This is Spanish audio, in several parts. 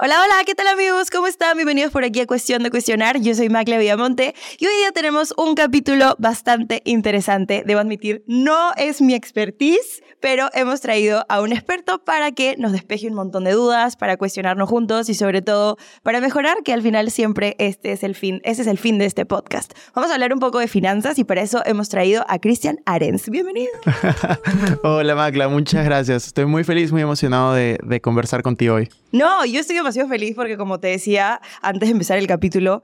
Hola, hola, ¿qué tal amigos? ¿Cómo están? Bienvenidos por aquí a Cuestión de Cuestionar. Yo soy Macla Villamonte y hoy día tenemos un capítulo bastante interesante. Debo admitir, no es mi expertise, pero hemos traído a un experto para que nos despeje un montón de dudas, para cuestionarnos juntos y sobre todo para mejorar, que al final siempre este es el fin, ese es el fin de este podcast. Vamos a hablar un poco de finanzas y para eso hemos traído a Cristian Arens. Bienvenido. hola Macla, muchas gracias. Estoy muy feliz, muy emocionado de, de conversar contigo hoy. No, yo estoy demasiado feliz porque como te decía antes de empezar el capítulo,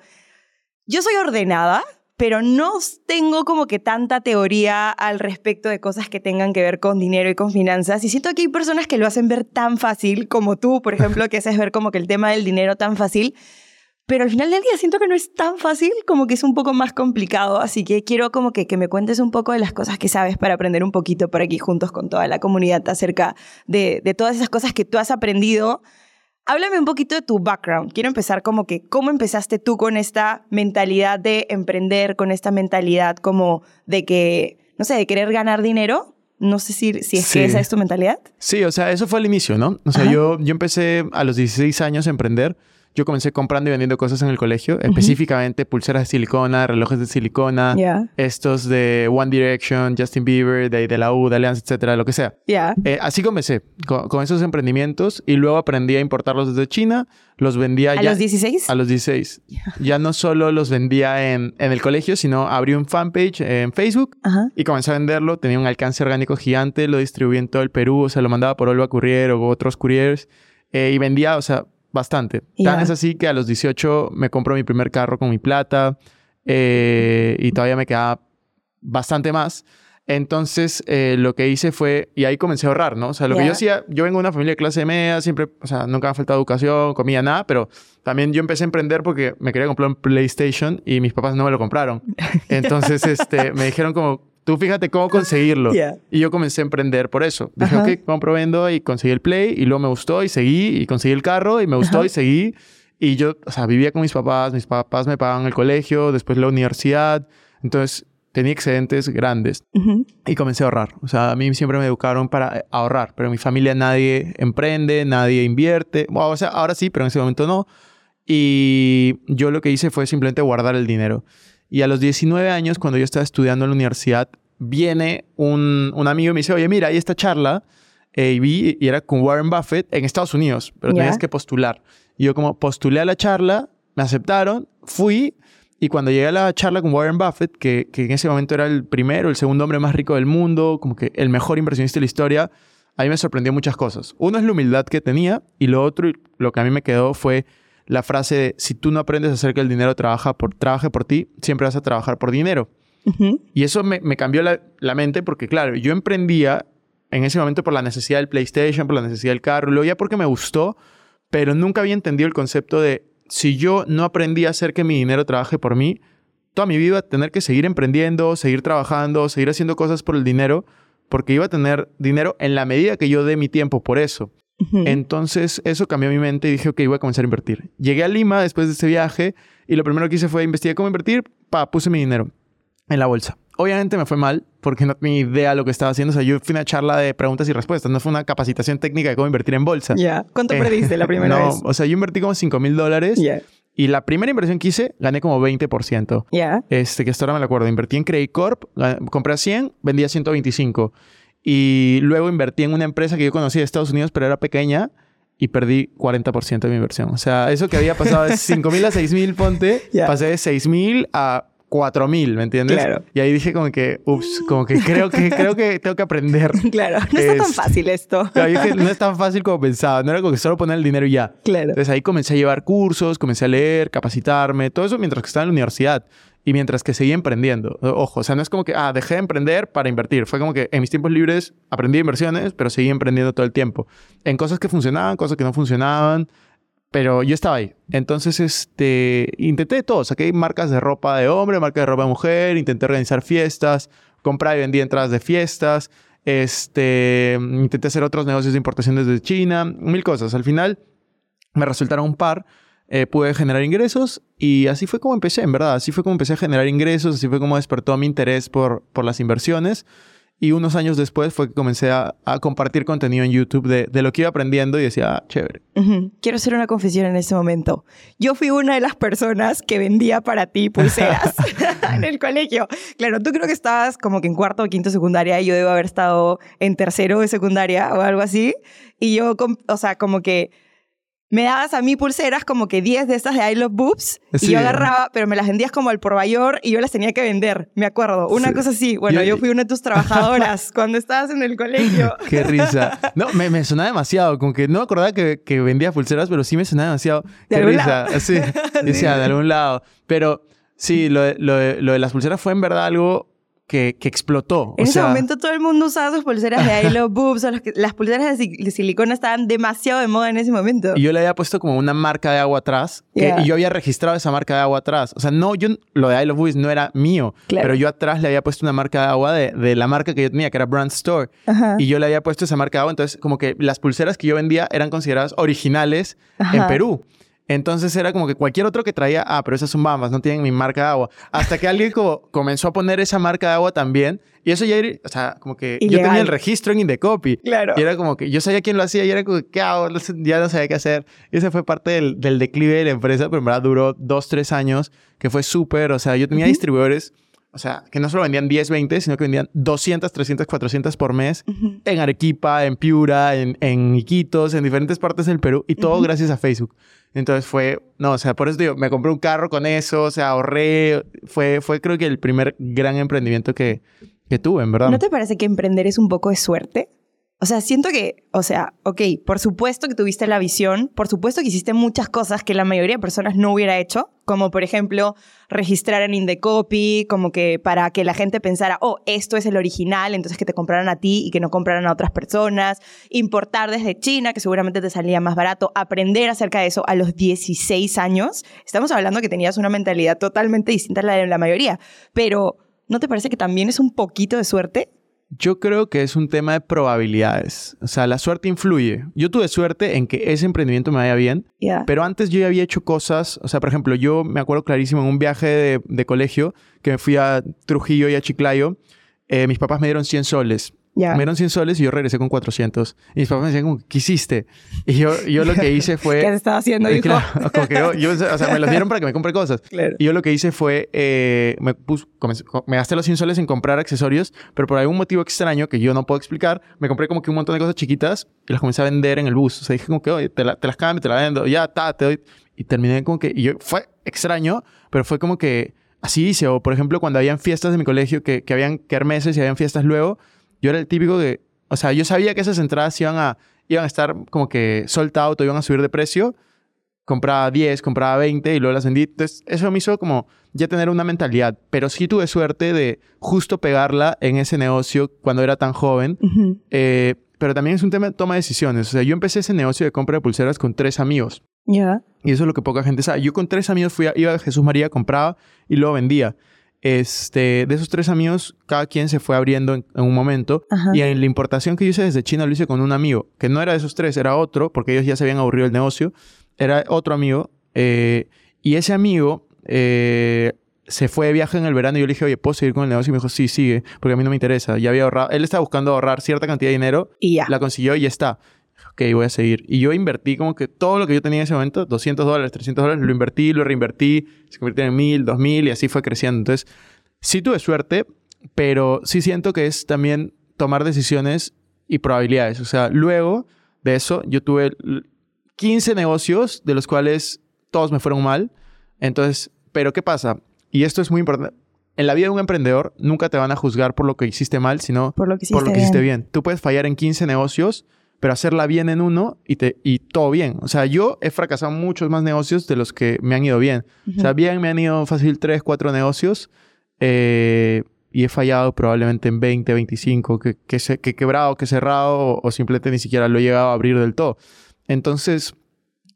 yo soy ordenada, pero no tengo como que tanta teoría al respecto de cosas que tengan que ver con dinero y con finanzas. Y siento que hay personas que lo hacen ver tan fácil como tú, por ejemplo, que haces ver como que el tema del dinero tan fácil. Pero al final del día siento que no es tan fácil, como que es un poco más complicado. Así que quiero como que, que me cuentes un poco de las cosas que sabes para aprender un poquito por aquí juntos con toda la comunidad acerca de, de todas esas cosas que tú has aprendido Háblame un poquito de tu background. Quiero empezar como que, ¿cómo empezaste tú con esta mentalidad de emprender, con esta mentalidad como de que, no sé, de querer ganar dinero? No sé si, si es que esa es tu mentalidad. Sí, o sea, eso fue el inicio, ¿no? O sea, yo, yo empecé a los 16 años a emprender yo comencé comprando y vendiendo cosas en el colegio, específicamente pulseras de silicona, relojes de silicona, estos de One Direction, Justin Bieber, de, de la U, de Allianz, etcétera, lo que sea. Eh, así comencé con, esos emprendimientos y luego aprendí a importarlos desde China, los vendía ¿A los 16? A los 16. Ya no solo los vendía en, en, el colegio, sino abrí un fanpage en Facebook y comencé a venderlo. Tenía un alcance orgánico gigante, lo distribuí en todo el Perú, o sea, lo mandaba por Olva Courier o otros couriers. Eh, y vendía, o sea, bastante. Tan es así que a los 18 me compro mi primer carro con mi plata eh, y todavía me quedaba bastante más. Entonces, eh, lo que hice fue, y ahí comencé a ahorrar, ¿no? O sea, lo que yo hacía, yo vengo de una familia de clase media, siempre, o sea, nunca me ha faltado educación, comida, nada, pero también yo empecé a emprender porque me quería comprar un PlayStation y mis papás no me lo compraron. Entonces, este, me dijeron como, tú fíjate cómo conseguirlo. Y yo comencé a emprender por eso. Dije, ok, compro, vendo y conseguí el Play y luego me gustó y seguí y conseguí el carro y me gustó y seguí. Y yo, o sea, vivía con mis papás, mis papás me pagaban el colegio, después la universidad. Entonces, tenía excedentes grandes y comencé a ahorrar. O sea, a mí siempre me educaron para ahorrar, pero en mi familia nadie emprende, nadie invierte. o sea, ahora sí, pero en ese momento no. Y yo lo que hice fue simplemente guardar el dinero. Y a los 19 años, cuando yo estaba estudiando en la universidad, viene un, un amigo y me dice, oye, mira, hay esta charla. Eh, y vi, y era con Warren Buffett en Estados Unidos, pero tenías que postular. Y yo como postulé a la charla, me aceptaron, fui, y cuando llegué a la charla con Warren Buffett, que, que en ese momento era el primero, el segundo hombre más rico del mundo, como que el mejor inversionista de la historia, a mí me sorprendió muchas cosas. Uno es la humildad que tenía, y lo otro, lo que a mí me quedó fue la frase de, si tú no aprendes a hacer que el dinero trabaja por, trabaje por ti, siempre vas a trabajar por dinero. Y eso me, cambió la, mente porque, claro, yo emprendía en ese momento por la necesidad del PlayStation, por la necesidad del carro, lo ya porque me gustó, pero nunca había entendido el concepto de, si yo no aprendí a hacer que mi dinero trabaje por mí, toda mi vida iba a tener que seguir emprendiendo, seguir trabajando, seguir haciendo cosas por el dinero, porque iba a tener dinero en la medida que yo dé mi tiempo por eso. Entonces, eso cambió mi mente y dije, ok, voy a comenzar a invertir. Llegué a Lima después de ese viaje y lo primero que hice fue investigar cómo invertir, pa, puse mi dinero en la bolsa. Obviamente me fue mal porque no tenía idea de lo que estaba haciendo. O sea, yo fui a una charla de preguntas y respuestas, no fue una capacitación técnica de cómo invertir en bolsa. Ya. ¿Cuánto eh, perdiste la primera no, O sea, yo invertí como 5 mil dólares. Y la primera inversión que hice, gané como 20%. Ya. Este, que hasta ahora me lo acuerdo. Invertí en Credit Corp, compré a 100, vendí a 125. Y luego invertí en una empresa que yo conocía de Estados Unidos, pero era pequeña y perdí 40% de mi inversión. O sea, eso que había pasado de 5 mil a 6 mil, ponte, pasé de 6 mil a 4 mil, ¿me entiendes? Claro. Y ahí dije como que, ups, como que creo que, creo que tengo que aprender. Claro, no está tan fácil esto. dije, no es tan fácil como pensaba, no era como que solo poner el dinero y ya. Claro. Entonces ahí comencé a llevar cursos, comencé a leer, capacitarme, todo eso mientras que estaba en la universidad y mientras que seguía emprendiendo. Ojo, o sea, no es como que, ah, dejé de emprender para invertir. Fue como que en mis tiempos libres aprendí inversiones, pero seguí emprendiendo todo el tiempo. En cosas que funcionaban, cosas que no funcionaban, pero yo estaba ahí. Entonces, este, intenté todo. Saqué marcas de ropa de hombre, marcas de ropa de mujer, intenté organizar fiestas, compraba y vendía entradas de fiestas, este, intenté hacer otros negocios de importación desde China, mil cosas. Al final me resultaron un par, eh, pude generar ingresos y así fue como empecé, en verdad. Así fue como empecé a generar ingresos, así fue como despertó mi interés por, por las inversiones. Y unos años después fue que comencé a, compartir contenido en YouTube de, de, lo que iba aprendiendo y decía, ah, chévere. Quiero hacer una confesión en ese momento. Yo fui una de las personas que vendía para ti pulseras en el colegio. Claro, tú creo que estabas como que en cuarto o quinto secundaria y yo debo haber estado en tercero de secundaria o algo así. Y yo, o sea, como que me dabas a mí pulseras como que 10 de esas de I Love Boobs y yo agarraba, pero me las vendías como al por mayor y yo las tenía que vender, me acuerdo. Una cosa así. Bueno, yo, fui una de tus trabajadoras cuando estabas en el colegio. Qué risa. No, me, me sonaba demasiado, como que no me acordaba que, que vendía pulseras, pero sí me sonaba demasiado. Qué risa. Sí, decía, de algún lado. Pero sí, lo lo lo de las pulseras fue en verdad algo que, explotó. En ese momento todo el mundo usaba sus pulseras de I Love Boobs, o las, pulseras de, silicona estaban demasiado de moda en ese momento. Y yo le había puesto como una marca de agua atrás, y yo había registrado esa marca de agua atrás. O sea, no, yo, lo de I Love Boobs no era mío, pero yo atrás le había puesto una marca de agua de, de la marca que yo tenía, que era Brand Store. Y yo le había puesto esa marca de agua, entonces como que las pulseras que yo vendía eran consideradas originales en Perú. Entonces era como que cualquier otro que traía, ah, pero esas son bambas, no tienen mi marca de agua. Hasta que alguien como comenzó a poner esa marca de agua también. Y eso ya era, o sea, como que yo tenía el registro en Indecopy. Claro. Y era como que yo sabía quién lo hacía y era como que, ¿qué hago? Ya no sabía qué hacer. Y ese fue parte del, del declive de la empresa, pero en verdad duró dos, tres años, que fue súper, o sea, yo tenía distribuidores o sea, que no solo vendían 10, 20, sino que vendían 200, 300, 400 por mes en Arequipa, en Piura, en, en, Iquitos, en diferentes partes del Perú y todo gracias a Facebook. Entonces fue, no, o sea, por eso digo, me compré un carro con eso, o sea, ahorré, fue, fue creo que el primer gran emprendimiento que, que tuve, en verdad. ¿No te parece que emprender es un poco de suerte? O sea, siento que, o sea, ok, por supuesto que tuviste la visión, por supuesto que hiciste muchas cosas que la mayoría de personas no hubiera hecho, como por ejemplo registrar en Indecopy, como que para que la gente pensara, oh, esto es el original, entonces que te compraran a ti y que no compraran a otras personas, importar desde China, que seguramente te salía más barato, aprender acerca de eso a los 16 años. Estamos hablando que tenías una mentalidad totalmente distinta a la de la mayoría, pero ¿no te parece que también es un poquito de suerte? Yo creo que es un tema de probabilidades. O sea, la suerte influye. Yo tuve suerte en que ese emprendimiento me vaya bien, pero antes yo ya había hecho cosas. O sea, por ejemplo, yo me acuerdo clarísimo en un viaje de, de colegio que me fui a Trujillo y a Chiclayo. Eh, mis papás me dieron 100 soles me dieron 100 soles y yo regresé con 400. Y mis papás me decían, ¿qué hiciste? Y yo, yo lo que hice fue... ¿Qué estaba haciendo, hijo? como que yo, o sea, me los dieron para que me compre cosas. Y yo lo que hice fue, eh, me, puse, me gasté los 100 soles en comprar accesorios, pero por algún motivo extraño que yo no puedo explicar, me compré como que un montón de cosas chiquitas y las comencé a vender en el bus. O sea, dije como que, oye, te, las cambio, te las vendo, ya, ta, te doy. Y terminé como que, y yo, fue extraño, pero fue como que así hice. O por ejemplo, cuando habían fiestas de mi colegio, que, que habían kermeses y habían fiestas luego, yo era el típico que o sea, yo sabía que esas entradas iban a, iban a estar como que sold out o iban a subir de precio. Compraba 10, compraba 20 y luego las vendí. Entonces, eso me hizo como ya tener una mentalidad. Pero sí tuve suerte de justo pegarla en ese negocio cuando era tan joven. Eh, pero también es un tema de toma de decisiones. O sea, yo empecé ese negocio de compra de pulseras con tres amigos. Ya. Y eso es lo que poca gente sabe. Yo con tres amigos fui a, iba a Jesús María, compraba y luego vendía. Este, de esos tres amigos, cada quien se fue abriendo en, un momento. Y en la importación que yo hice desde China lo hice con un amigo, que no era de esos tres, era otro, porque ellos ya se habían aburrido el negocio. Era otro amigo. Eh, y ese amigo eh, se fue de viaje en el verano y yo le dije, oye, ¿puedo seguir con el negocio? Y me dijo, sí, sigue, porque a mí no me interesa. Ya había ahorrado. Él estaba buscando ahorrar cierta cantidad de dinero. Y ya. La consiguió y ya está ok, voy a seguir. Y yo invertí como que todo lo que yo tenía en ese momento, 200 dólares, 300 dólares, lo invertí, lo reinvertí, se convirtió en 1000, 2000 y así fue creciendo. Entonces, sí tuve suerte, pero sí siento que es también tomar decisiones y probabilidades. O sea, luego de eso, yo tuve 15 negocios, de los cuales todos me fueron mal. Entonces, pero ¿qué pasa? Y esto es muy importante. En la vida de un emprendedor nunca te van a juzgar por lo que hiciste mal, sino por lo que hiciste, bien. Tú puedes fallar en 15 negocios, pero hacerla bien en uno y, te, y todo bien. O sea, yo he fracasado muchos más negocios de los que me han ido bien. O sea, bien me han ido fácil 3, 4 negocios eh, y he fallado probablemente en 20, 25, que, que, se, que he quebrado, que he cerrado o, simplemente ni siquiera lo he llegado a abrir del todo. Entonces,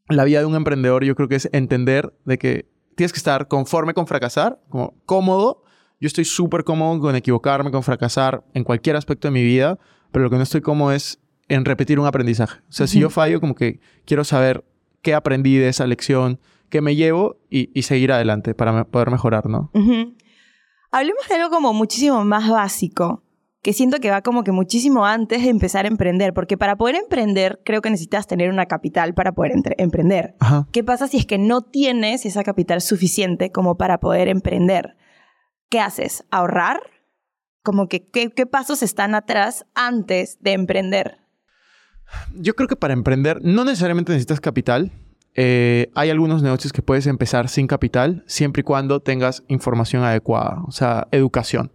la vida de un emprendedor yo creo que es entender de que tienes que estar conforme con fracasar, como cómodo yo estoy súper cómodo con equivocarme, con fracasar en cualquier aspecto de mi vida, pero lo que no estoy cómodo es en repetir un aprendizaje. O sea, si yo fallo, como que quiero saber qué aprendí de esa lección, qué me llevo y, seguir adelante para poder mejorar, ¿no? Hablemos de algo como muchísimo más básico, que siento que va como que muchísimo antes de empezar a emprender, porque para poder emprender creo que necesitas tener una capital para poder emprender. ¿Qué pasa si es que no tienes esa capital suficiente como para poder emprender? ¿Qué haces? ¿Ahorrar? Como que, ¿qué, qué pasos están atrás antes de emprender? Yo creo que para emprender no necesariamente necesitas capital. Eh, hay algunos negocios que puedes empezar sin capital, siempre y cuando tengas información adecuada, o sea, educación.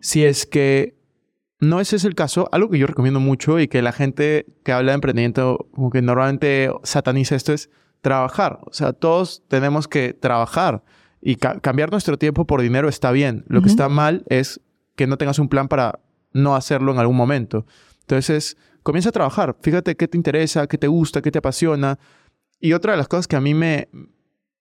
Si es que no ese es el caso, algo que yo recomiendo mucho y que la gente que habla de emprendimiento como que normalmente sataniza esto es trabajar. O sea, todos tenemos que trabajar y cambiar nuestro tiempo por dinero está bien. Lo que está mal es que no tengas un plan para no hacerlo en algún momento. Entonces, comienza a trabajar. Fíjate qué te interesa, qué te gusta, qué te apasiona. Y otra de las cosas que a mí me,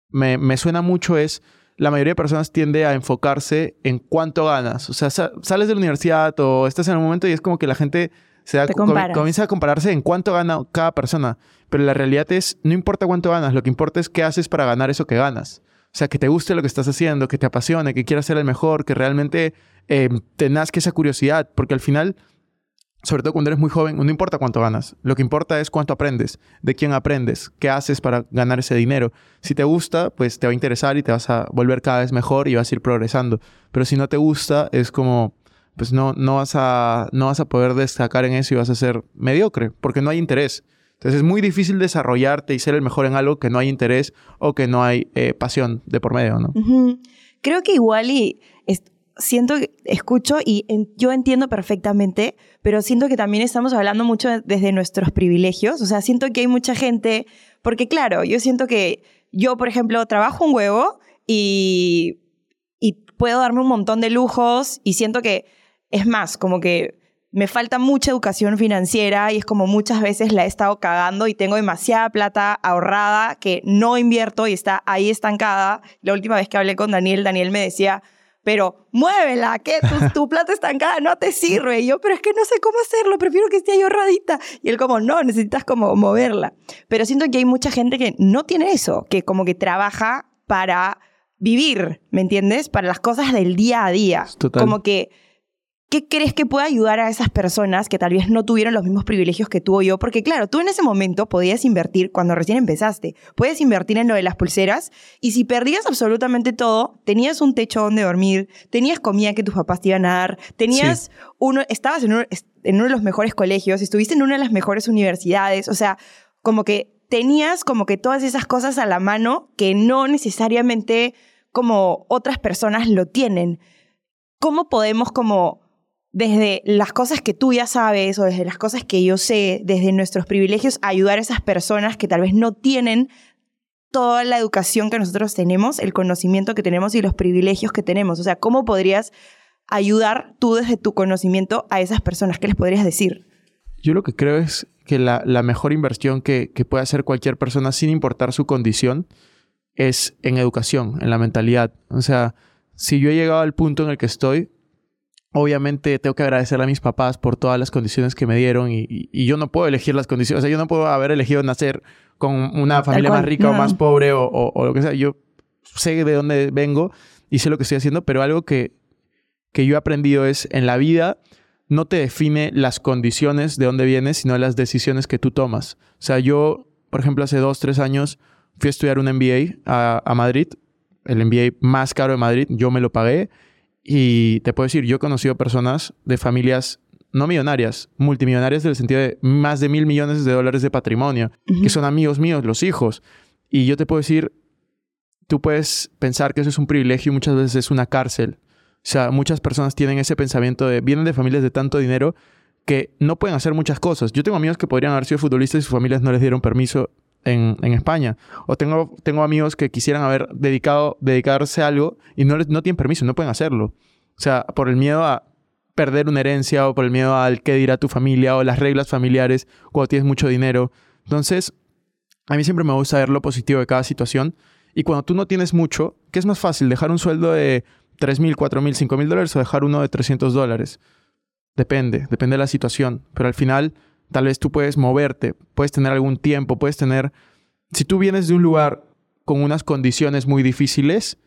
me, me suena mucho es la mayoría de personas tiende a enfocarse en cuánto ganas. O sea, sales de la universidad o estás en un momento y es como que la gente se da, comienza a compararse en cuánto gana cada persona. Pero la realidad es, no importa cuánto ganas, lo que importa es qué haces para ganar eso que ganas. O sea, que te guste lo que estás haciendo, que te apasione, que quieras ser el mejor, que realmente eh, te nazca esa curiosidad, porque al final sobre todo cuando eres muy joven, no importa cuánto ganas. Lo que importa es cuánto aprendes, de quién aprendes, qué haces para ganar ese dinero. Si te gusta, pues te va a interesar y te vas a volver cada vez mejor y vas a ir progresando. Pero si no te gusta, es como, pues no, no, vas, a, no vas a poder destacar en eso y vas a ser mediocre, porque no hay interés. Entonces es muy difícil desarrollarte y ser el mejor en algo que no hay interés o que no hay eh, pasión de por medio, ¿no? Creo que igual y siento, escucho y yo entiendo perfectamente, pero siento que también estamos hablando mucho desde nuestros privilegios. O sea, siento que hay mucha gente, porque claro, yo siento que yo, por ejemplo, trabajo un huevo y, y puedo darme un montón de lujos y siento que, es más, como que me falta mucha educación financiera y es como muchas veces la he estado cagando y tengo demasiada plata ahorrada que no invierto y está ahí estancada. La última vez que hablé con Daniel, Daniel me decía, pero muévela, que tu, tu plata estancada no te sirve. Y yo, pero es que no sé cómo hacerlo, prefiero que esté ahí ahorradita. Y él como, no, necesitas como moverla. Pero siento que hay mucha gente que no tiene eso, que como que trabaja para vivir, ¿me entiendes? Para las cosas del día a día. Como que ¿Qué crees que puede ayudar a esas personas que tal vez no tuvieron los mismos privilegios que tuvo yo? Porque claro, tú en ese momento podías invertir cuando recién empezaste, puedes invertir en lo de las pulseras y si perdías absolutamente todo, tenías un techo donde dormir, tenías comida que tus papás te iban a dar, tenías uno, estabas en uno, en uno de los mejores colegios, estuviste en una de las mejores universidades, o sea, como que tenías como que todas esas cosas a la mano que no necesariamente como otras personas lo tienen. ¿Cómo podemos como desde las cosas que tú ya sabes o desde las cosas que yo sé, desde nuestros privilegios, ayudar a esas personas que tal vez no tienen toda la educación que nosotros tenemos, el conocimiento que tenemos y los privilegios que tenemos. O sea, ¿cómo podrías ayudar tú desde tu conocimiento a esas personas? ¿Qué les podrías decir? Yo lo que creo es que la, mejor inversión que, que puede hacer cualquier persona, sin importar su condición, es en educación, en la mentalidad. O sea, si yo he llegado al punto en el que estoy, Obviamente tengo que agradecerle a mis papás por todas las condiciones que me dieron y, yo no puedo elegir las condiciones. O sea, yo no puedo haber elegido nacer con una familia más rica o más pobre o, lo que sea. Yo sé de dónde vengo y sé lo que estoy haciendo, pero algo que, que yo he aprendido es en la vida no te define las condiciones de dónde vienes, sino las decisiones que tú tomas. O sea, yo, por ejemplo, hace dos, tres años fui a estudiar un MBA a, a Madrid, el MBA más caro de Madrid, yo me lo pagué y te puedo decir, yo he conocido personas de familias no millonarias, multimillonarias en el sentido de más de mil millones de dólares de patrimonio, que son amigos míos, los hijos. Y yo te puedo decir, tú puedes pensar que eso es un privilegio y muchas veces es una cárcel. O sea, muchas personas tienen ese pensamiento de, vienen de familias de tanto dinero que no pueden hacer muchas cosas. Yo tengo amigos que podrían haber sido futbolistas y sus familias no les dieron permiso en, España. O tengo, tengo amigos que quisieran haber dedicado, dedicarse a algo y no, no tienen permiso, no pueden hacerlo. O sea, por el miedo a perder una herencia o por el miedo al qué dirá tu familia o las reglas familiares cuando tienes mucho dinero. Entonces, a mí siempre me gusta ver lo positivo de cada situación. Y cuando tú no tienes mucho, ¿qué es más fácil? ¿Dejar un sueldo de 3 mil, 4 mil, 5 mil dólares o dejar uno de 300 dólares. Depende, depende de la situación. Pero al final, tal vez tú puedes moverte, puedes tener algún tiempo, puedes tener... Si tú vienes de un lugar con unas condiciones muy difíciles,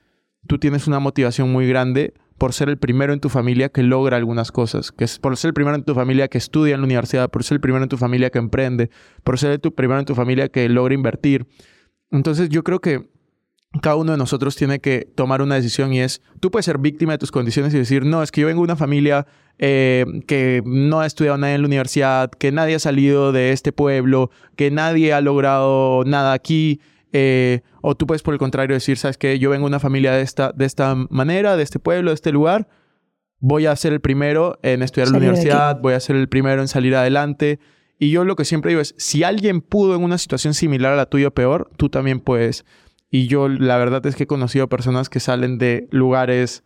tú tienes una motivación muy grande por ser el primero en tu familia que logra algunas cosas, que es por ser el primero en tu familia que estudia en la universidad, por ser el primero en tu familia que emprende, por ser el primero en tu familia que logra invertir. Entonces yo creo que cada uno de nosotros tiene que tomar una decisión y es, tú puedes ser víctima de tus condiciones y decir, no, es que yo vengo de una familia eh, que no ha estudiado nada en la universidad, que nadie ha salido de este pueblo, que nadie ha logrado nada aquí, eh, o tú puedes por el contrario decir, sabes que yo vengo de una familia de esta, de esta manera, de este pueblo, de este lugar, voy a ser el primero en estudiar en la universidad, voy a ser el primero en salir adelante. Y yo lo que siempre digo es, si alguien pudo en una situación similar a la tuya o peor, tú también puedes. Y yo la verdad es que he conocido personas que salen de lugares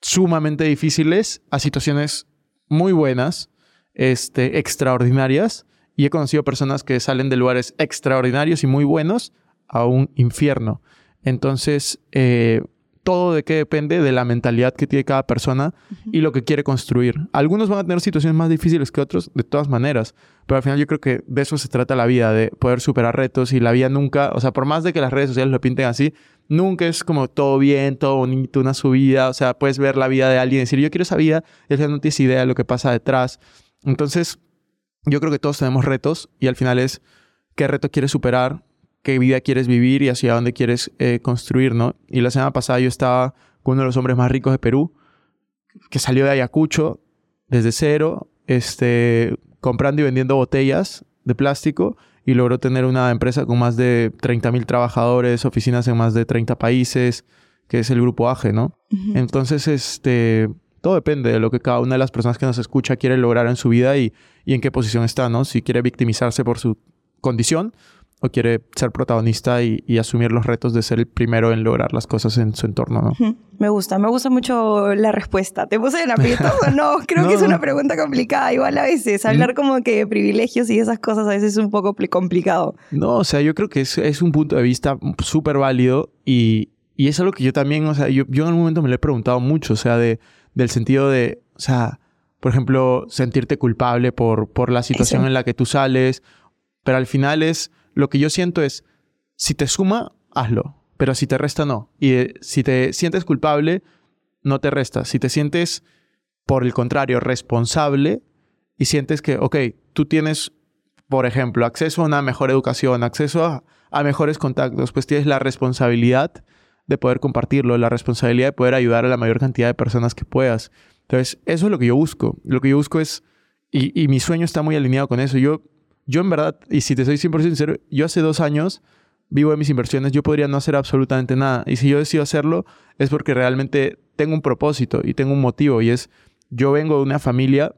sumamente difíciles a situaciones muy buenas, este, extraordinarias. Y he conocido personas que salen de lugares extraordinarios y muy buenos a un infierno. Entonces, eh, todo de qué depende de la mentalidad que tiene cada persona y lo que quiere construir. Algunos van a tener situaciones más difíciles que otros, de todas maneras, pero al final yo creo que de eso se trata la vida, de poder superar retos y la vida nunca, o sea, por más de que las redes sociales lo pinten así, nunca es como todo bien, todo bonito, una subida, o sea, puedes ver la vida de alguien y decir, yo quiero esa vida, y no tienes idea de lo que pasa detrás. Entonces, yo creo que todos tenemos retos y al final es qué reto quieres superar, qué vida quieres vivir y hacia dónde quieres eh, construir, ¿no? Y la semana pasada yo estaba con uno de los hombres más ricos de Perú, que salió de Ayacucho desde cero, este, comprando y vendiendo botellas de plástico y logró tener una empresa con más de 30 mil trabajadores, oficinas en más de 30 países, que es el grupo AGE, ¿no? Entonces, este, todo depende de lo que cada una de las personas que nos escucha quiere lograr en su vida y, y en qué posición está, ¿no? Si quiere victimizarse por su condición o quiere ser protagonista y, asumir los retos de ser el primero en lograr las cosas en su entorno, ¿no? Me gusta, me gusta mucho la respuesta. ¿Te puse en aprieto o no? Creo que es una pregunta complicada igual a veces. Hablar como que de privilegios y esas cosas a veces es un poco complicado. No, o sea, yo creo que es, es un punto de vista súper válido y, y, es algo que yo también, o sea, yo, yo en algún momento me lo he preguntado mucho, o sea, de, del sentido de, o sea, por ejemplo, sentirte culpable por, por la situación en la que tú sales, pero al final es lo que yo siento es, si te suma, hazlo, pero si te resta, no. Y eh, si te sientes culpable, no te resta. Si te sientes, por el contrario, responsable y sientes que, ok, tú tienes, por ejemplo, acceso a una mejor educación, acceso a, mejores contactos, pues tienes la responsabilidad de poder compartirlo, la responsabilidad de poder ayudar a la mayor cantidad de personas que puedas. Entonces, eso es lo que yo busco. Lo que yo busco es, y, y mi sueño está muy alineado con eso. Yo yo en verdad, y si te soy 100% sincero, yo hace dos años vivo de mis inversiones, yo podría no hacer absolutamente nada. Y si yo decido hacerlo es porque realmente tengo un propósito y tengo un motivo. Y es, yo vengo de una familia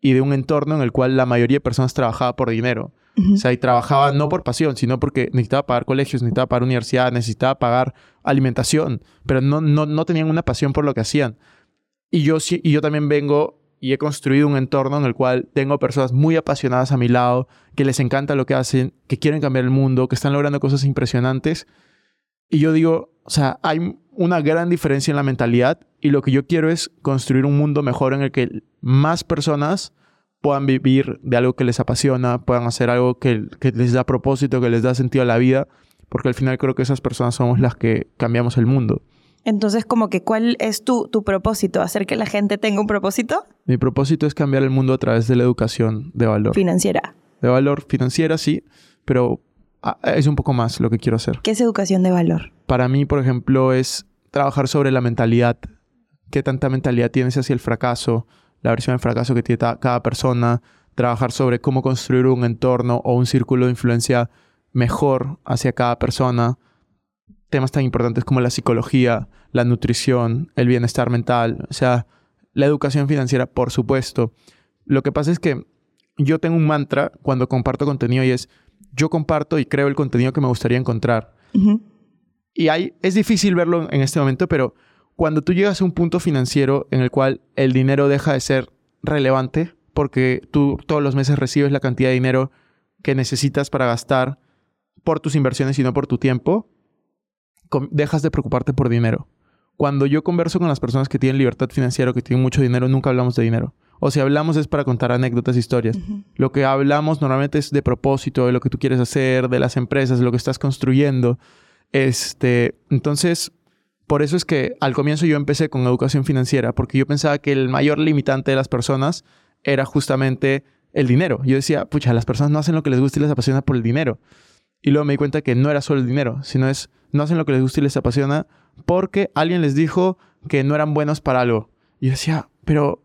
y de un entorno en el cual la mayoría de personas trabajaba por dinero. O sea, y trabajaba no por pasión, sino porque necesitaba pagar colegios, necesitaba pagar universidad, necesitaba pagar alimentación, pero no, no, no tenían una pasión por lo que hacían. Y yo, y yo también vengo y he construido un entorno en el cual tengo personas muy apasionadas a mi lado, que les encanta lo que hacen, que quieren cambiar el mundo, que están logrando cosas impresionantes. Y yo digo, o sea, hay una gran diferencia en la mentalidad y lo que yo quiero es construir un mundo mejor en el que más personas puedan vivir de algo que les apasiona, puedan hacer algo que, les da propósito, que les da sentido a la vida, porque al final creo que esas personas somos las que cambiamos el mundo. Entonces, como que, ¿cuál es tu, tu propósito? ¿Hacer que la gente tenga un propósito? Mi propósito es cambiar el mundo a través de la educación de valor. Financiera. De valor financiera, sí, pero ah, es un poco más lo que quiero hacer. ¿Qué es educación de valor? Para mí, por ejemplo, es trabajar sobre la mentalidad. ¿Qué tanta mentalidad tienes hacia el fracaso? La versión del fracaso que tiene cada persona. Trabajar sobre cómo construir un entorno o un círculo de influencia mejor hacia cada persona temas tan importantes como la psicología, la nutrición, el bienestar mental, o sea, la educación financiera, por supuesto. Lo que pasa es que yo tengo un mantra cuando comparto contenido y es, yo comparto y creo el contenido que me gustaría encontrar. Y hay, es difícil verlo en este momento, pero cuando tú llegas a un punto financiero en el cual el dinero deja de ser relevante, porque tú todos los meses recibes la cantidad de dinero que necesitas para gastar por tus inversiones y no por tu tiempo, dejas de preocuparte por dinero. cuando yo converso con las personas que tienen libertad financiera o que tienen mucho dinero, nunca hablamos de dinero. O si hablamos es para contar anécdotas, historias. Lo que hablamos normalmente es de propósito, de lo que tú quieres hacer, de las empresas, de lo que estás construyendo. Este, entonces, por eso es que al comienzo yo empecé con educación financiera, porque yo pensaba que el mayor limitante de las personas era justamente el dinero. Yo decía, pucha, las personas no hacen lo que les gusta y les apasiona por el dinero. Y luego me di cuenta que no era solo el dinero, sino es, no hacen lo que les gusta y les apasiona porque alguien les dijo que no eran buenos para algo. Y yo decía, pero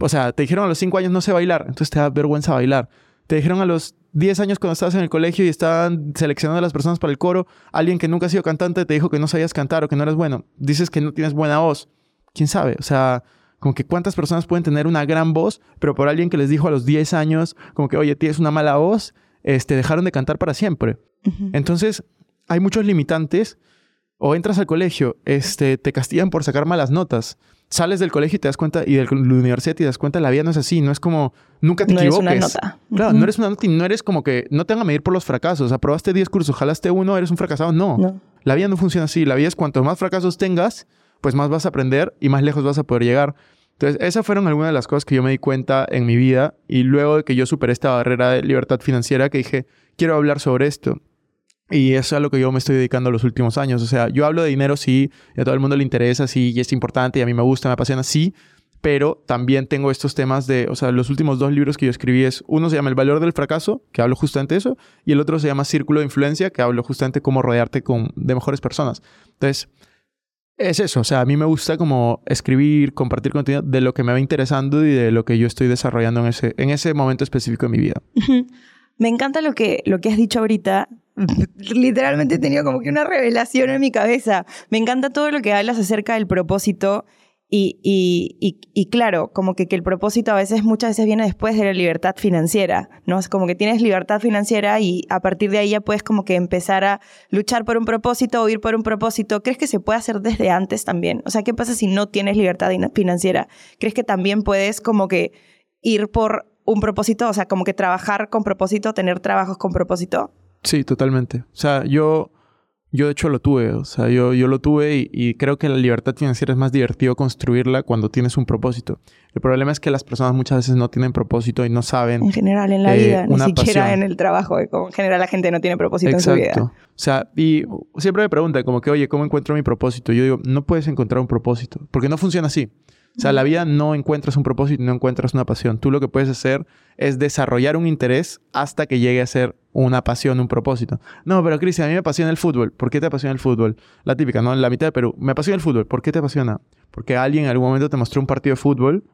o sea, te dijeron a los 5 años no sé bailar, entonces te da vergüenza bailar. Te dijeron a los 10 años cuando estabas en el colegio y estaban seleccionando a las personas para el coro, alguien que nunca ha sido cantante te dijo que no sabías cantar o que no eras bueno. Dices que no tienes buena voz. ¿Quién sabe? O sea, como que cuántas personas pueden tener una gran voz, pero por alguien que les dijo a los 10 años, como que, oye, tienes una mala voz, este, dejaron de cantar para siempre. Entonces, hay muchos limitantes. O entras al colegio, este, te castigan por sacar malas notas sales del colegio y te das cuenta, y de la universidad y te das cuenta, la vida no es así, no es como, nunca te equivoques. No eres una nota. Claro, no eres una nota y no eres como que, no te van a medir por los fracasos. Aprobaste 10 cursos, jalaste uno, eres un fracasado. No. no. La vida no funciona así. La vida es cuanto más fracasos tengas, pues más vas a aprender y más lejos vas a poder llegar. Entonces, esas fueron algunas de las cosas que yo me di cuenta en mi vida y luego de que yo superé esta barrera de libertad financiera que dije, quiero hablar sobre esto. Y eso es a lo que yo me estoy dedicando los últimos años. O sea, yo hablo de dinero, sí, y a todo el mundo le interesa, sí, y es importante, y a mí me gusta, me apasiona, sí, pero también tengo estos temas de, o sea, los últimos dos libros que yo escribí es, uno se llama El valor del fracaso, que hablo justamente de eso, y el otro se llama Círculo de influencia, que hablo justamente cómo rodearte con, de mejores personas. Entonces, es eso, o sea, a mí me gusta como escribir, compartir contenido de lo que me va interesando y de lo que yo estoy desarrollando en ese, en ese momento específico de mi vida. Me encanta lo que, lo que has dicho ahorita literalmente he tenido como que una revelación en mi cabeza. Me encanta todo lo que hablas acerca del propósito y, y, claro, como que, que, el propósito a veces, muchas veces viene después de la libertad financiera, ¿no? Es como que tienes libertad financiera y a partir de ahí ya puedes como que empezar a luchar por un propósito o ir por un propósito. ¿Crees que se puede hacer desde antes también? O sea, ¿qué pasa si no tienes libertad financiera? ¿Crees que también puedes como que ir por un propósito? O sea, como que trabajar con propósito, tener trabajos con propósito. Sí, totalmente. O sea, yo, yo de hecho lo tuve. O sea, yo, yo lo tuve y, creo que la libertad financiera es más divertido construirla cuando tienes un propósito. El problema es que las personas muchas veces no tienen propósito y no saben. En general, en la eh, vida, ni siquiera en el trabajo. en general, la gente no tiene propósito en su vida. O sea, y siempre me preguntan, como que, oye, ¿cómo encuentro mi propósito? Yo digo, no puedes encontrar un propósito, porque no funciona así. O sea, la vida no encuentras un propósito, no encuentras una pasión. Tú lo que puedes hacer es desarrollar un interés hasta que llegue a ser una pasión, un propósito. No, pero Cristian, a mí me apasiona el fútbol. ¿Por qué te apasiona el fútbol? La típica, ¿no? En la mitad de Perú. Me apasiona el fútbol. ¿Por qué te apasiona? Porque alguien en algún momento te mostró un partido de fútbol,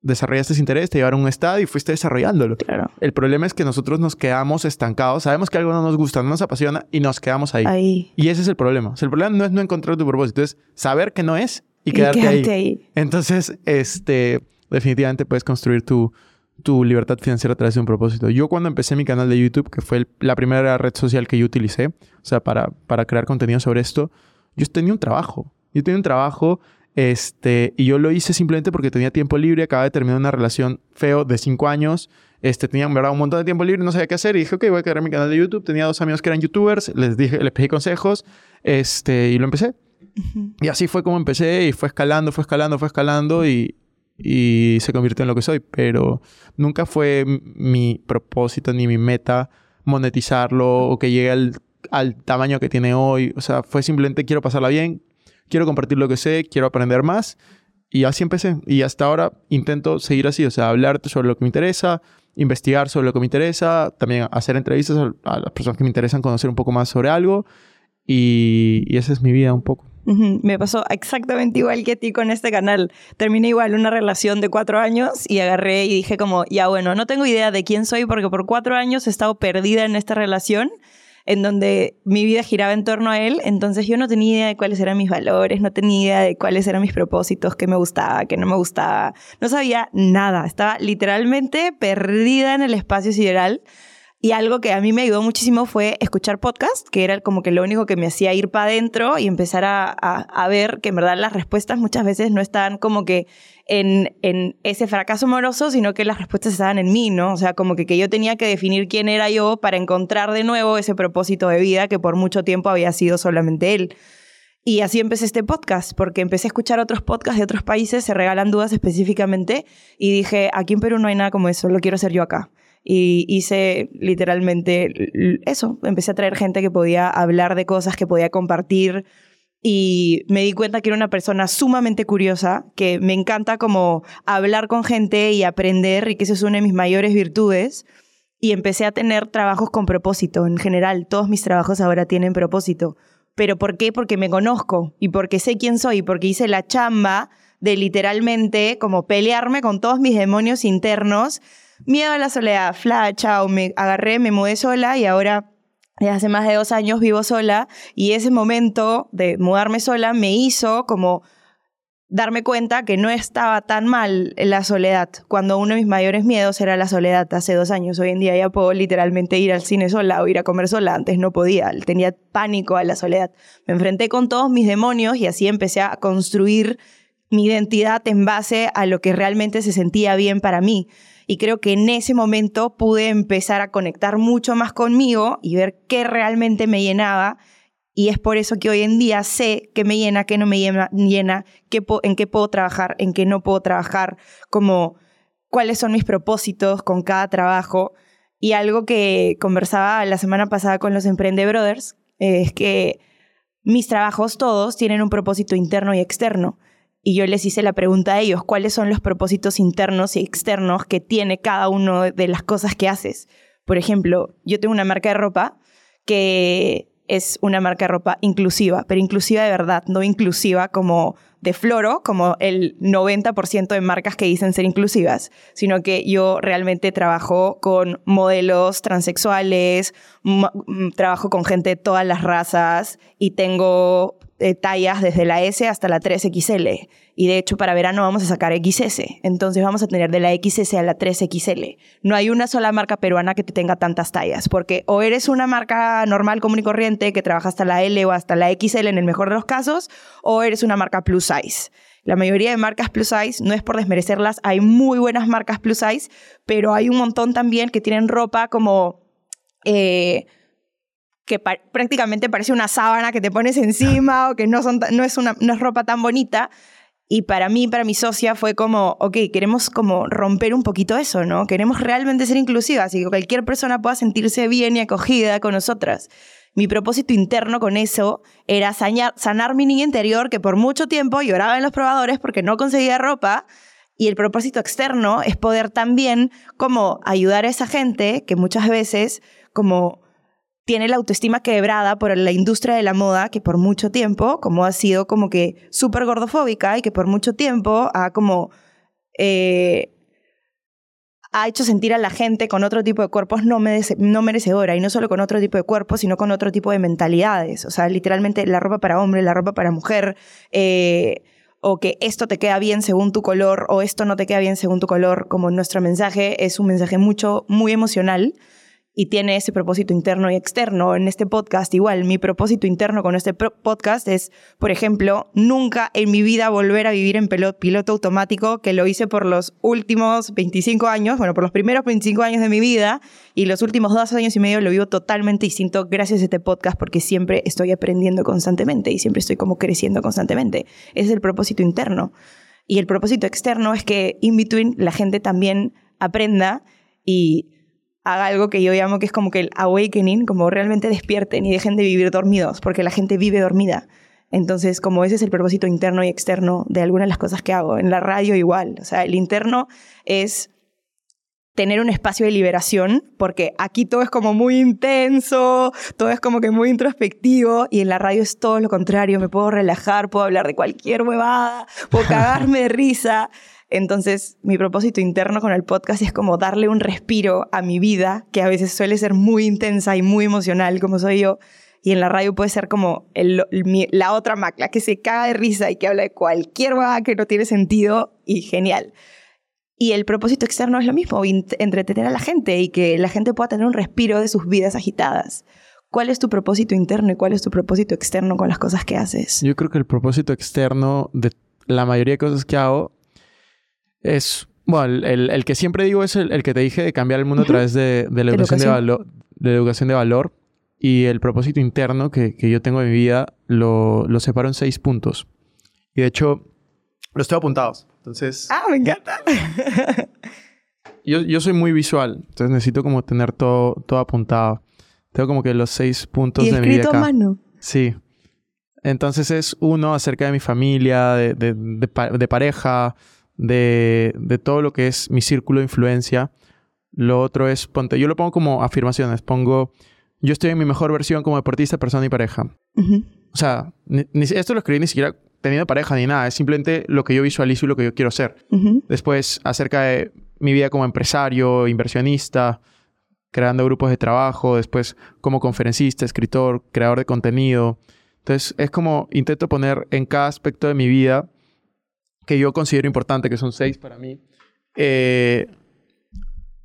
desarrollaste ese interés, te llevaron a un estadio y fuiste desarrollándolo. Claro. El problema es que nosotros nos quedamos estancados. Sabemos que algo no nos gusta, no nos apasiona y nos quedamos ahí. ahí. Y ese es el problema. O sea, el problema no es no encontrar tu propósito, es saber que no es y quedarte, ahí. Entonces, este, definitivamente puedes construir tu, tu libertad financiera a través de un propósito. Yo cuando empecé mi canal de YouTube, que fue la primera red social que yo utilicé, o sea, para, para crear contenido sobre esto, yo tenía un trabajo. Yo tenía un trabajo este, y yo lo hice simplemente porque tenía tiempo libre, acababa de terminar una relación feo de cinco años, este, tenía ¿verdad? un montón de tiempo libre, no sabía qué hacer y dije, ok, voy a crear mi canal de YouTube. Tenía dos amigos que eran youtubers, les dije, les pedí consejos este, y lo empecé. Y así fue como empecé y fue escalando, fue escalando, fue escalando y, y se convirtió en lo que soy. Pero nunca fue mi propósito ni mi meta monetizarlo o que llegue al, tamaño que tiene hoy. O sea, fue simplemente quiero pasarla bien, quiero compartir lo que sé, quiero aprender más. Y así empecé. Y hasta ahora intento seguir así, o sea, hablarte sobre lo que me interesa, investigar sobre lo que me interesa, también hacer entrevistas a, las personas que me interesan conocer un poco más sobre algo. Y, y esa es mi vida un poco. Me pasó exactamente igual que a ti con este canal. Terminé igual una relación de cuatro años y agarré y dije como, ya bueno, no tengo idea de quién soy porque por cuatro años he estado perdida en esta relación en donde mi vida giraba en torno a él, entonces yo no tenía idea de cuáles eran mis valores, no tenía idea de cuáles eran mis propósitos, qué me gustaba, qué no me gustaba, no sabía nada, estaba literalmente perdida en el espacio sideral y algo que a mí me ayudó muchísimo fue escuchar podcast, que era como que lo único que me hacía ir para adentro y empezar a, a, ver que en verdad las respuestas muchas veces no estaban como que en, en, ese fracaso amoroso, sino que las respuestas estaban en mí, ¿no? O sea, como que, que yo tenía que definir quién era yo para encontrar de nuevo ese propósito de vida que por mucho tiempo había sido solamente él. Y así empecé este podcast, porque empecé a escuchar otros podcasts de otros países, se regalan dudas específicamente, y dije, aquí en Perú no hay nada como eso, lo quiero hacer yo acá. Y hice literalmente eso, empecé a traer gente que podía hablar de cosas, que podía compartir, y me di cuenta que era una persona sumamente curiosa, que me encanta como hablar con gente y aprender, y que esa es una de mis mayores virtudes. Y empecé a tener trabajos con propósito. En general, todos mis trabajos ahora tienen propósito ¿Pero por qué? Porque me conozco y porque sé quién soy, porque hice la chamba de literalmente como pelearme con todos mis demonios internos. Miedo a la soledad, fla, chao, me agarré, me mudé sola y ahora desde hace más de dos años vivo sola y ese momento de mudarme sola me hizo como darme cuenta que no estaba tan mal la soledad, cuando uno de mis mayores miedos era la soledad hace dos años. Hoy en día ya puedo literalmente ir al cine sola o ir a comer sola. Antes no podía, tenía pánico a la soledad. Me enfrenté con todos mis demonios y así empecé a construir mi identidad en base a lo que realmente se sentía bien para mí. Y creo que en ese momento pude empezar a conectar mucho más conmigo y ver qué realmente me llenaba y es por eso que hoy en día sé qué me llena, qué no me llena, qué en qué puedo trabajar, en qué no puedo trabajar, como cuáles son mis propósitos con cada trabajo. Y algo que conversaba la semana pasada con los Emprende Brothers es que mis trabajos todos tienen un propósito interno y externo. Y yo les hice la pregunta a ellos, ¿cuáles son los propósitos internos y externos que tiene cada uno de las cosas que haces? Por ejemplo, yo tengo una marca de ropa que es una marca de ropa inclusiva, pero inclusiva de verdad, no inclusiva como de floro, como el 90% de marcas que dicen ser inclusivas, sino que yo realmente trabajo con modelos transexuales, trabajo con gente de todas las razas y tengo eh, tallas desde la S hasta la 3XL. Y de hecho, para verano vamos a sacar XS. Entonces vamos a tener de la XS a la 3XL. No hay una sola marca peruana que te tenga tantas tallas, porque o eres una marca normal, común y corriente, que trabaja hasta la L o hasta la XL en el mejor de los casos, o eres una marca plus size. La mayoría de marcas plus size, no es por desmerecerlas, hay muy buenas marcas plus size, pero hay un montón también que tienen ropa como... Eh, que prácticamente parece una sábana que te pones encima o que no, son, no, es una, no es ropa tan bonita. Y para mí, para mi socia, fue como, ok, queremos como romper un poquito eso, ¿no? Queremos realmente ser inclusivas y que cualquier persona pueda sentirse bien y acogida con nosotras. Mi propósito interno con eso era sanar, sanar mi niña interior que por mucho tiempo lloraba en los probadores porque no conseguía ropa. Y el propósito externo es poder también como ayudar a esa gente que muchas veces como tiene la autoestima quebrada por la industria de la moda que por mucho tiempo, como ha sido como que súper gordofóbica y que por mucho tiempo ha como... Eh, ha hecho sentir a la gente con otro tipo de cuerpos no, no merecedora, y no solo con otro tipo de cuerpos, sino con otro tipo de mentalidades. O sea, literalmente la ropa para hombre, la ropa para mujer, eh, o que esto te queda bien según tu color, o esto no te queda bien según tu color, como nuestro mensaje es un mensaje mucho, muy emocional, y tiene ese propósito interno y externo. En este podcast, igual, mi propósito interno con este podcast es, por ejemplo, nunca en mi vida volver a vivir en piloto automático, que lo hice por los últimos 25 años, bueno, por los primeros 25 años de mi vida, y los últimos dos años y medio lo vivo totalmente distinto gracias a este podcast, porque siempre estoy aprendiendo constantemente y siempre estoy como creciendo constantemente. Ese es el propósito interno. Y el propósito externo es que in between la gente también aprenda y haga algo que yo llamo que es como que el awakening, como realmente despierten y dejen de vivir dormidos, porque la gente vive dormida. Entonces, como ese es el propósito interno y externo de algunas de las cosas que hago. En la radio igual. O sea, el interno es tener un espacio de liberación, porque aquí todo es como muy intenso, todo es como que muy introspectivo, y en la radio es todo lo contrario, me puedo relajar, puedo hablar de cualquier huevada, puedo cagarme de risa. Entonces, mi propósito interno con el podcast es como darle un respiro a mi vida, que a veces suele ser muy intensa y muy emocional, como soy yo. Y en la radio puede ser como la otra macla que se caga de risa y que habla de cualquier cosa que no tiene sentido y genial. Y el propósito externo es lo mismo, entretener a la gente y que la gente pueda tener un respiro de sus vidas agitadas. ¿Cuál es tu propósito interno y cuál es tu propósito externo con las cosas que haces? Yo creo que el propósito externo de la mayoría de cosas que hago es, bueno, el, que siempre digo es el, que te dije de cambiar el mundo a través de, la, educación de, valor, de educación de valor. y el propósito interno que, yo tengo en mi vida lo, lo separo en seis puntos. Y de hecho, los tengo apuntados. Entonces... Ah, me encanta. yo, yo soy muy visual, entonces necesito como tener todo, todo apuntado. Tengo como que los seis puntos de mi vida. Acá. mano. Sí. Entonces es uno acerca de mi familia, de, de, de, pareja, de, de, todo lo que es mi círculo de influencia. Lo otro es, ponte, yo lo pongo como afirmaciones. Pongo, yo estoy en mi mejor versión como deportista, persona y pareja. O sea, esto lo escribí ni siquiera teniendo pareja ni nada. Es simplemente lo que yo visualizo y lo que yo quiero ser. Después, acerca de mi vida como empresario, inversionista, creando grupos de trabajo, después como conferencista, escritor, creador de contenido. Entonces es como intento poner en cada aspecto de mi vida que yo considero importante, que son seis para mí, eh,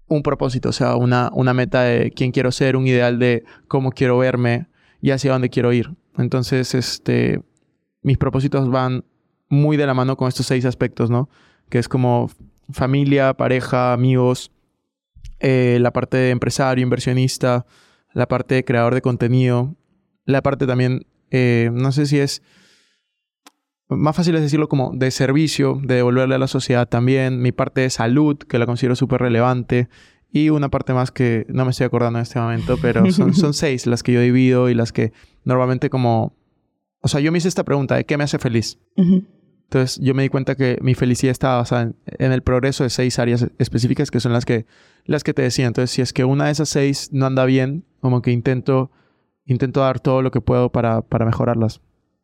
un propósito, o sea, una, una meta de quién quiero ser, un ideal de cómo quiero verme y hacia dónde quiero ir. Entonces, este, mis propósitos van muy de la mano con estos seis aspectos, ¿no? Que es como familia, pareja, amigos, eh, la parte de empresario, inversionista, la parte de creador de contenido, la parte también, eh, no sé si es más fácil es decirlo como de servicio, de devolverle a la sociedad también, mi parte de salud, que la considero súper relevante, y una parte más que no me estoy acordando en este momento, pero son, son seis las que yo divido y las que normalmente como... O sea, yo me hice esta pregunta de qué me hace feliz. Entonces yo me di cuenta que mi felicidad estaba basada en, el progreso de seis áreas específicas que son las que, las que te decía. Entonces si es que una de esas seis no anda bien, como que intento, intento dar todo lo que puedo para, para mejorarlas.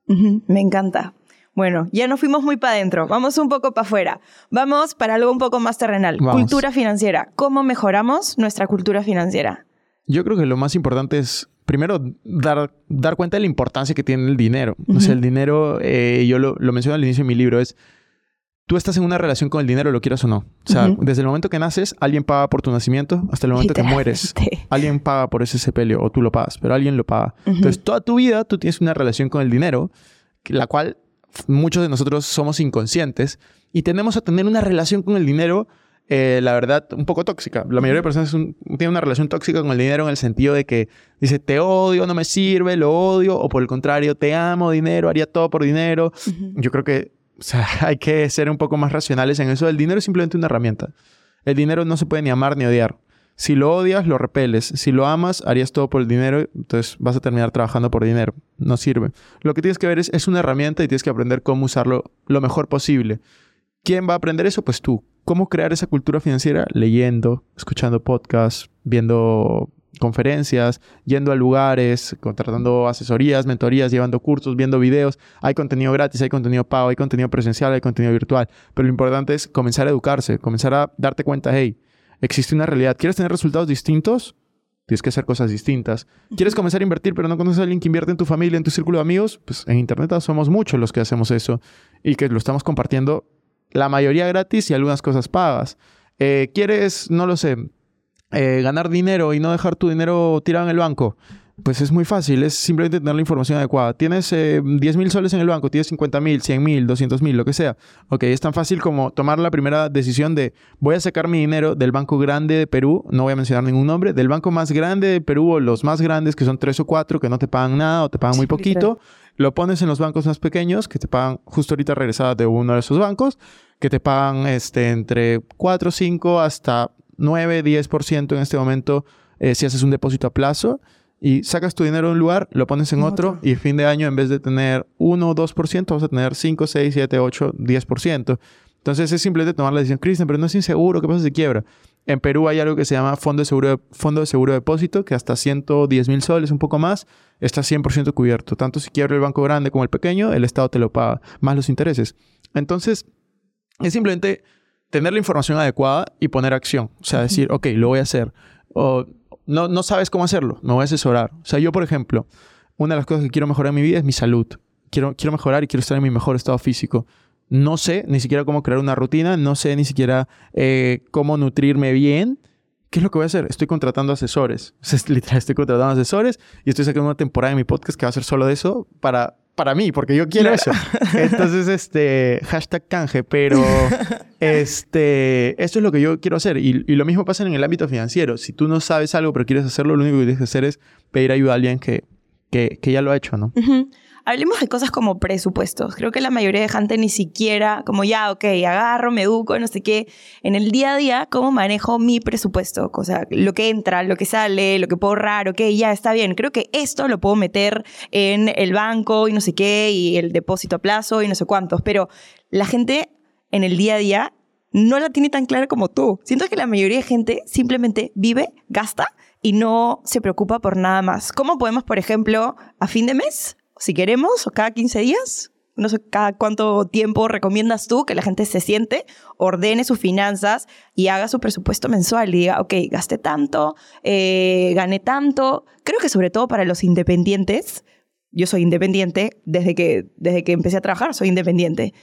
Me encanta. Bueno, ya nos fuimos muy para adentro, vamos un poco para afuera. Vamos para algo un poco más terrenal. Cultura financiera. ¿Cómo mejoramos nuestra cultura financiera? Yo creo que lo más importante es primero, dar, dar cuenta de la importancia que tiene el dinero. O sea, el dinero, eh, yo lo, lo, menciono al inicio de mi libro, es tú estás en una relación con el dinero, lo quieras o no. O sea, desde el momento que naces, alguien paga por tu nacimiento hasta el momento que mueres. Alguien paga por ese sepelio o tú lo pagas, pero alguien lo paga. Entonces, toda tu vida tú tienes una relación con el dinero, la cual muchos de nosotros somos inconscientes y tenemos a tener una relación con el dinero eh, la verdad, un poco tóxica. La mayoría de personas tienen una relación tóxica con el dinero en el sentido de que dice, te odio, no me sirve, lo odio, o por el contrario, te amo, dinero, haría todo por dinero. Yo creo que hay que ser un poco más racionales en eso. El dinero es simplemente una herramienta. El dinero no se puede ni amar ni odiar. Si lo odias, lo repeles. Si lo amas, harías todo por el dinero, entonces vas a terminar trabajando por dinero. No sirve. Lo que tienes que ver es, es una herramienta y tienes que aprender cómo usarlo lo mejor posible. ¿Quién va a aprender eso? Pues tú. ¿Cómo crear esa cultura financiera? Leyendo, escuchando podcasts, viendo conferencias, yendo a lugares, contratando asesorías, mentorías, llevando cursos, viendo videos. Hay contenido gratis, hay contenido pago, hay contenido presencial, hay contenido virtual. Pero lo importante es comenzar a educarse, comenzar a darte cuenta, hey, existe una realidad. ¿Quieres tener resultados distintos? Tienes que hacer cosas distintas. ¿Quieres comenzar a invertir, pero no conoces a alguien que invierte en tu familia, en tu círculo de amigos? Pues en Internet somos muchos los que hacemos eso y que lo estamos compartiendo la mayoría gratis y algunas cosas pagas. Eh, ¿Quieres, no lo sé, eh, ganar dinero y no dejar tu dinero tirado en el banco? Pues es muy fácil, es simplemente tener la información adecuada. Tienes eh, 10 mil soles en el banco, tienes 50 mil, 100 mil, 200 mil, lo que sea. Ok, es tan fácil como tomar la primera decisión de voy a sacar mi dinero del banco grande de Perú, no voy a mencionar ningún nombre, del banco más grande de Perú o los más grandes que son tres o cuatro que no te pagan nada o te pagan muy poquito lo pones en los bancos más pequeños que te pagan justo ahorita regresada de uno de esos bancos, que te pagan este, entre 4, 5 hasta 9, 10% en este momento eh, si haces un depósito a plazo y sacas tu dinero de un lugar, lo pones en otro, y fin de año en vez de tener 1 o 2%, vas a tener 5, 6, 7, 8, 10%. Entonces es simplemente tomar la decisión, Cristian, pero no es inseguro, ¿qué pasa si quiebra? En Perú hay algo que se llama Fondo de Seguro de, Fondo de, seguro Depósito, que hasta 110 mil soles, un poco más, está 100% cubierto. Tanto si quiebra el banco grande como el pequeño, el Estado te lo paga, más los intereses. Entonces, es simplemente tener la información adecuada y poner acción. O sea, decir, ok, lo voy a hacer. O no, no sabes cómo hacerlo, me voy a asesorar. O sea, yo, por ejemplo, una de las cosas que quiero mejorar en mi vida es mi salud. Quiero, quiero mejorar y quiero estar en mi mejor estado físico no sé ni siquiera cómo crear una rutina, no sé ni siquiera eh, cómo nutrirme bien. ¿Qué es lo que voy a hacer? Estoy contratando asesores. literal, estoy contratando asesores y estoy sacando una temporada en mi podcast que va a ser solo de eso para para mí, porque yo quiero eso. Entonces, este, hashtag canje, pero este, esto es lo que yo quiero hacer. Y, lo mismo pasa en el ámbito financiero. Si tú no sabes algo, pero quieres hacerlo, lo único que tienes que hacer es pedir ayuda a alguien que, que, ya lo ha hecho, ¿no? Hablemos de cosas como presupuestos. Creo que la mayoría de gente ni siquiera, como ya, ok, agarro, me educo, no sé qué. En el día a día, ¿cómo manejo mi presupuesto? O sea, lo que entra, lo que sale, lo que puedo ahorrar, ok, ya está bien. Creo que esto lo puedo meter en el banco y no sé qué, y el depósito a plazo y no sé cuántos. Pero la gente en el día a día no la tiene tan clara como tú. Siento que la mayoría de gente simplemente vive, gasta y no se preocupa por nada más. ¿Cómo podemos, por ejemplo, a fin de mes si queremos, cada 15 días, no sé cada cuánto tiempo recomiendas tú que la gente se siente, ordene sus finanzas y haga su presupuesto mensual y diga, ok, gasté tanto, eh, tanto. Creo que sobre todo para los independientes, yo soy independiente desde que, desde que empecé a trabajar, soy independiente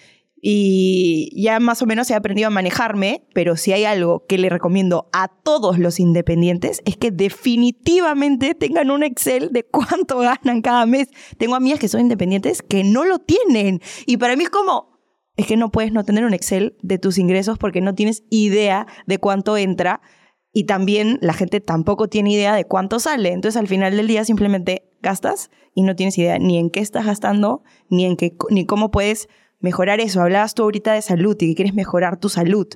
y ya más o menos he aprendido a manejarme, pero si hay algo que le recomiendo a todos los independientes es que definitivamente tengan un Excel de cuánto ganan cada mes. Tengo amigas que son independientes que no lo tienen y para mí es como, es que no puedes no tener un Excel de tus ingresos porque no tienes idea de cuánto entra y también la gente tampoco tiene idea de cuánto sale. Entonces al final del día simplemente gastas y no tienes idea ni en qué estás gastando, ni en qué, ni cómo puedes mejorar eso. Hablabas tú ahorita de salud y que quieres mejorar tu salud.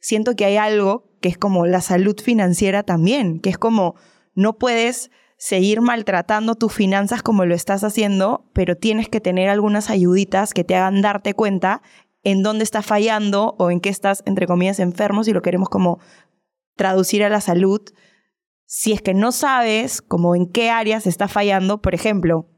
Siento que hay algo que es como la salud financiera también, que es como no puedes seguir maltratando tus finanzas como lo estás haciendo, pero tienes que tener algunas ayuditas que te hagan darte cuenta en dónde estás fallando o en qué estás, entre comillas, enfermo, si lo queremos como traducir a la salud. Si es que no sabes como en qué áreas está fallando, por ejemplo,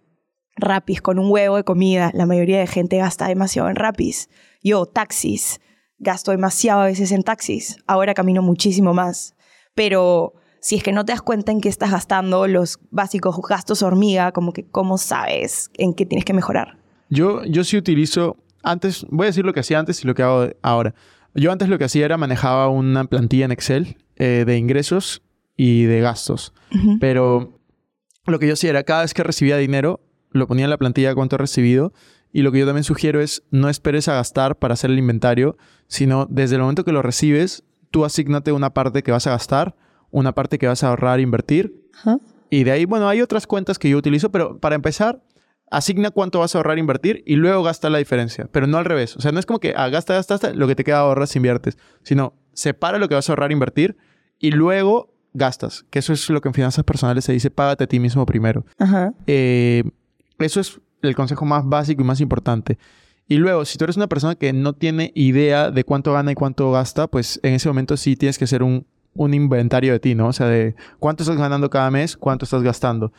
rapis con un huevo de comida. La mayoría de gente gasta demasiado en rapis. Yo, taxis. Gasto demasiado a veces en taxis. Ahora camino muchísimo más. Pero si es que no te das cuenta en qué estás gastando los básicos gastos hormiga, como que cómo sabes en qué tienes que mejorar. Yo, yo sí utilizo, antes, voy a decir lo que hacía antes y lo que hago ahora. Yo antes lo que hacía era manejaba una plantilla en Excel eh, de ingresos y de gastos. Pero lo que yo hacía era cada vez que recibía dinero, lo ponía en la plantilla cuánto he recibido. Y lo que yo también sugiero es no esperes a gastar para hacer el inventario, sino desde el momento que lo recibes, tú asignate una parte que vas a gastar, una parte que vas a ahorrar, invertir. Y de ahí, bueno, hay otras cuentas que yo utilizo, pero para empezar, asigna cuánto vas a ahorrar, invertir y luego gasta la diferencia, pero no al revés. O sea, no es como que ah, gasta, gasta, gasta, lo que te queda ahorras, inviertes, sino separa lo que vas a ahorrar, invertir y luego gastas, que eso es lo que en finanzas personales se dice, págate a ti mismo primero. Ajá. Eh, eso es el consejo más básico y más importante. Y luego, si tú eres una persona que no tiene idea de cuánto gana y cuánto gasta, pues en ese momento sí tienes que hacer un, inventario de ti, ¿no? O sea, de cuánto estás ganando cada mes, cuánto estás gastando.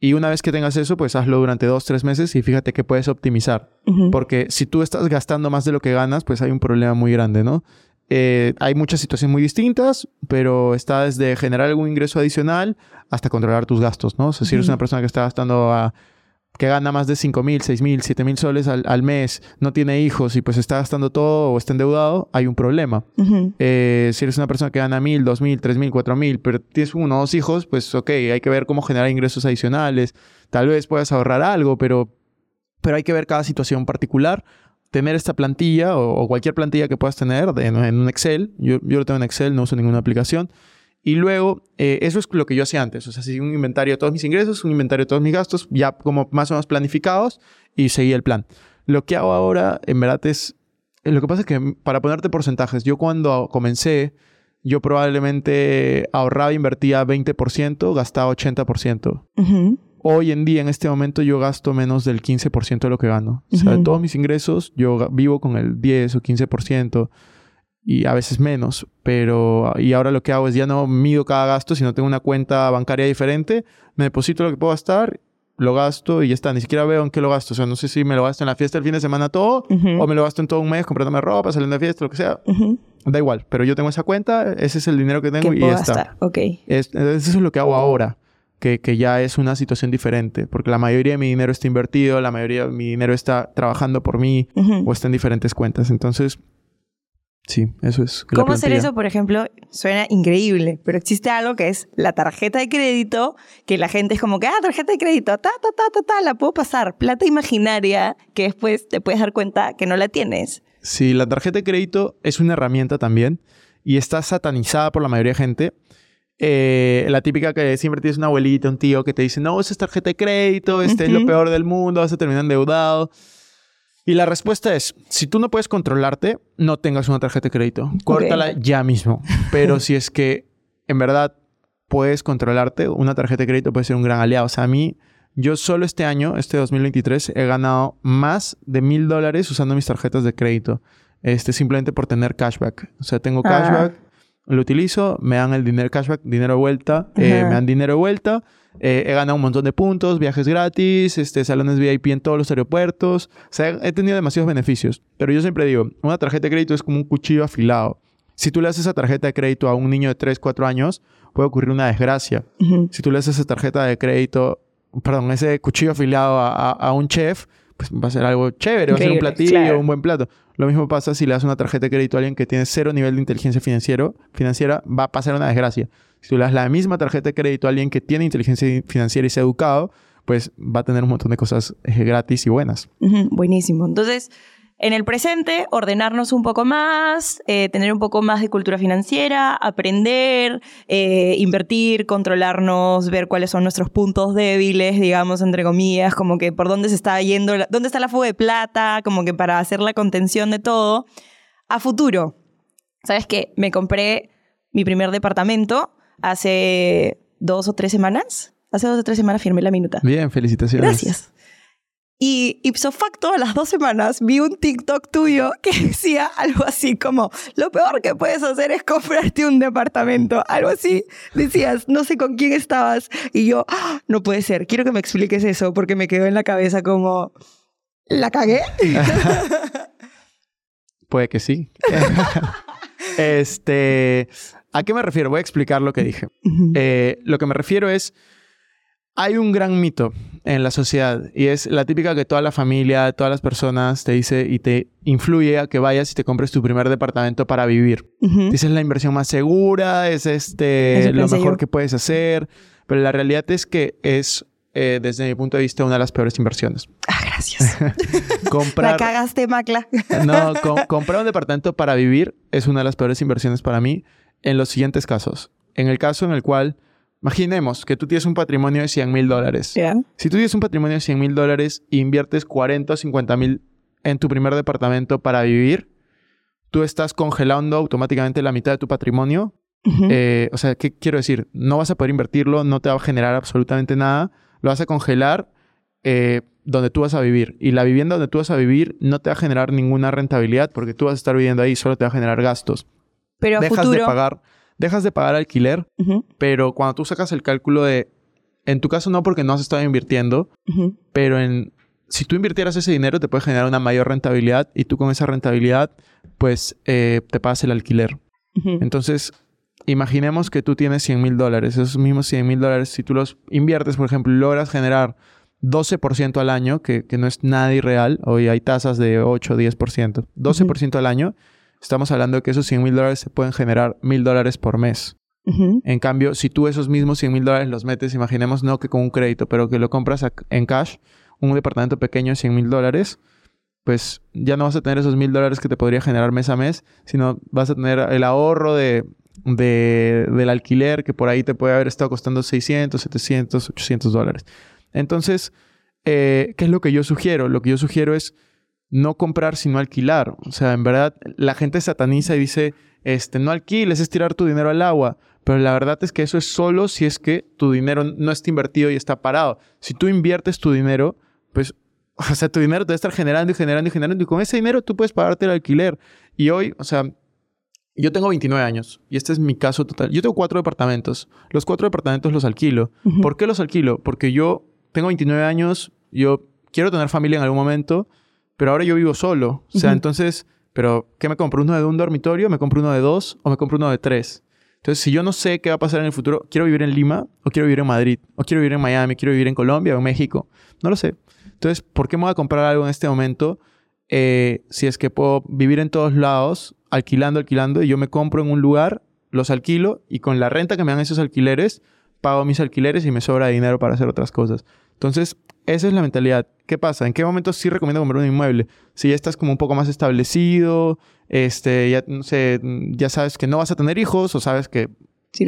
Y una vez que tengas eso, pues hazlo durante dos, tres meses y fíjate que puedes optimizar. Porque si tú estás gastando más de lo que ganas, pues hay un problema muy grande, ¿no? Eh, hay muchas situaciones muy distintas, pero está desde generar algún ingreso adicional hasta controlar tus gastos, ¿no? O sea, si eres una persona que está gastando a que gana más de 5 mil, 6 mil, 7 mil soles al, mes, no tiene hijos y pues está gastando todo o está endeudado, hay un problema. Eh, si eres una persona que gana mil, dos mil, tres mil, cuatro mil, pero tienes uno o dos hijos, pues ok, hay que ver cómo generar ingresos adicionales. Tal vez puedas ahorrar algo, pero, pero hay que ver cada situación particular. Tener esta plantilla o, cualquier plantilla que puedas tener en, un Excel. Yo, yo lo tengo en Excel, no uso ninguna aplicación y luego, eh, eso es lo que yo hacía antes. O sea, si un inventario de todos mis ingresos, un inventario de todos mis gastos, ya como más o menos planificados y seguía el plan. Lo que hago ahora, en verdad, es... Eh, lo que pasa es que para ponerte porcentajes, yo cuando comencé, yo probablemente ahorraba, invertía 20%, gastaba 80%. Hoy en día, en este momento, yo gasto menos del 15% de lo que gano. O sea, de todos mis ingresos, yo vivo con el 10 o 15% y a veces menos, pero y ahora lo que hago es ya no mido cada gasto, sino tengo una cuenta bancaria diferente, me deposito lo que puedo gastar, lo gasto y ya está, ni siquiera veo en qué lo gasto, o sea, no sé si me lo gasto en la fiesta el fin de semana todo o me lo gasto en todo un mes comprándome ropa, saliendo de fiesta, lo que sea. Da igual, pero yo tengo esa cuenta, ese es el dinero que tengo y ya está. Okay. Es, eso es lo que hago ahora. Que, que, ya es una situación diferente, porque la mayoría de mi dinero está invertido, la mayoría de mi dinero está trabajando por mí o está en diferentes cuentas. Entonces, Sí, eso es. ¿Cómo hacer eso, por ejemplo? Suena increíble, pero existe algo que es la tarjeta de crédito, que la gente es como que, ah, tarjeta de crédito, ta, ta, ta, ta, ta, la puedo pasar. Plata imaginaria que después te puedes dar cuenta que no la tienes. Sí, la tarjeta de crédito es una herramienta también y está satanizada por la mayoría de gente. Eh, la típica que siempre tienes una abuelita, un tío que te dice, no, esa es tarjeta de crédito, este es lo peor del mundo, vas a terminar endeudado. Y la respuesta es, si tú no puedes controlarte, no tengas una tarjeta de crédito. Córtala ya mismo. Pero si es que en verdad puedes controlarte, una tarjeta de crédito puede ser un gran aliado. O sea, a mí, yo solo este año, este 2023, he ganado más de mil dólares usando mis tarjetas de crédito. Este, simplemente por tener cashback. O sea, tengo ah. cashback, lo utilizo, me dan el dinero cashback, dinero de vuelta, eh, me dan dinero de vuelta eh, he ganado un montón de puntos, viajes gratis, este, salones VIP en todos los aeropuertos. O sea, he tenido demasiados beneficios. Pero yo siempre digo, una tarjeta de crédito es como un cuchillo afilado. Si tú le haces esa tarjeta de crédito a un niño de 3, 4 años, puede ocurrir una desgracia. Si tú le haces esa tarjeta de crédito, perdón, ese cuchillo afilado a, un chef, pues va a ser algo chévere, va a ser un platillo, un buen plato. Lo mismo pasa si le das una tarjeta de crédito a alguien que tiene cero nivel de inteligencia financiero, financiera, va a pasar una desgracia. Si tú le das la misma tarjeta de crédito a alguien que tiene inteligencia financiera y se ha educado, pues va a tener un montón de cosas eh, gratis y buenas. buenísimo. Entonces, en el presente, ordenarnos un poco más, eh, tener un poco más de cultura financiera, aprender, eh, invertir, controlarnos, ver cuáles son nuestros puntos débiles, digamos, entre comillas, como que por dónde se está yendo, dónde está la fuga de plata, como que para hacer la contención de todo. A futuro, ¿sabes qué? Me compré mi primer departamento hace dos o tres semanas. Hace dos o tres semanas firmé la minuta. Bien, felicitaciones. Gracias. Y ipso facto, a las dos semanas vi un TikTok tuyo que decía algo así como, lo peor que puedes hacer es comprarte un departamento. Algo así. Decías, no sé con quién estabas. Y yo, ah, no puede ser, quiero que me expliques eso porque me quedó en la cabeza como, ¿la cagué? puede que sí. este, ¿A qué me refiero? Voy a explicar lo que dije. Eh, lo que me refiero es, hay un gran mito en la sociedad y es la típica que toda la familia, todas las personas te dice y te influye a que vayas y te compres tu primer departamento para vivir. Dices es la inversión más segura, es este lo mejor que puedes hacer, pero la realidad es que es eh, desde mi punto de vista, una de las peores inversiones. Ah, gracias. comprar, La cagaste, Macla. no, comprar un departamento para vivir es una de las peores inversiones para mí en los siguientes casos. En el caso en el cual, imaginemos que tú tienes un patrimonio de 100 mil dólares. Si tú tienes un patrimonio de 100 mil dólares e inviertes 40 o 50 mil en tu primer departamento para vivir, tú estás congelando automáticamente la mitad de tu patrimonio. Eh, o sea, ¿qué quiero decir? No vas a poder invertirlo, no te va a generar absolutamente nada. Lo vas a congelar eh, donde tú vas a vivir. Y la vivienda donde tú vas a vivir no te va a generar ninguna rentabilidad porque tú vas a estar viviendo ahí, solo te va a generar gastos. Pero dejas de pagar, dejas de pagar alquiler, pero cuando tú sacas el cálculo de, en tu caso no porque no has estado invirtiendo, pero en si tú invirtieras ese dinero te puede generar una mayor rentabilidad y tú con esa rentabilidad pues eh, te pagas el alquiler. Entonces, imaginemos que tú tienes 100 mil dólares, esos mismos 100 mil dólares, si tú los inviertes, por ejemplo, logras generar 12% al año, que, que, no es nada irreal, hoy hay tasas de 8 o 10%, 12% al año, estamos hablando de que esos 100 mil dólares se pueden generar mil dólares por mes. En cambio, si tú esos mismos 100 mil dólares los metes, imaginemos no que con un crédito, pero que lo compras en cash, un departamento pequeño de 100 mil dólares, pues ya no vas a tener esos mil dólares que te podría generar mes a mes, sino vas a tener el ahorro de, del alquiler que por ahí te puede haber estado costando 600, 700, 800 dólares. Entonces, eh, ¿qué es lo que yo sugiero? Lo que yo sugiero es no comprar sino alquilar. O sea, en verdad la gente sataniza y dice, este, no alquiles, es tirar tu dinero al agua. Pero la verdad es que eso es solo si es que tu dinero no está invertido y está parado. Si tú inviertes tu dinero, pues, o sea, tu dinero te va a estar generando y generando y generando. Y con ese dinero tú puedes pagarte el alquiler. Y hoy, o sea, yo tengo 29 años y este es mi caso total. Yo tengo cuatro departamentos. Los cuatro departamentos los alquilo. ¿Por qué los alquilo? Porque yo tengo 29 años, yo quiero tener familia en algún momento pero ahora yo vivo solo. O sea, entonces, pero ¿qué me compro? ¿Uno de un dormitorio? ¿Me compro uno de dos? ¿O me compro uno de tres? Entonces, si yo no sé qué va a pasar en el futuro, ¿quiero vivir en Lima? ¿O quiero vivir en Madrid? ¿O quiero vivir en Miami? ¿Quiero vivir en Colombia o en México? No lo sé. Entonces, ¿por qué me voy a comprar algo en este momento? Eh, si es que puedo vivir en todos lados, alquilando, alquilando, y yo me compro en un lugar, los alquilo, y con la renta que me dan esos alquileres, pago mis alquileres y me sobra dinero para hacer otras cosas. Entonces, esa es la mentalidad. ¿Qué pasa? ¿En qué momento sí recomiendo comprar un inmueble? Si ya estás como un poco más establecido, este, ya, no sé, ya sabes que no vas a tener hijos o sabes que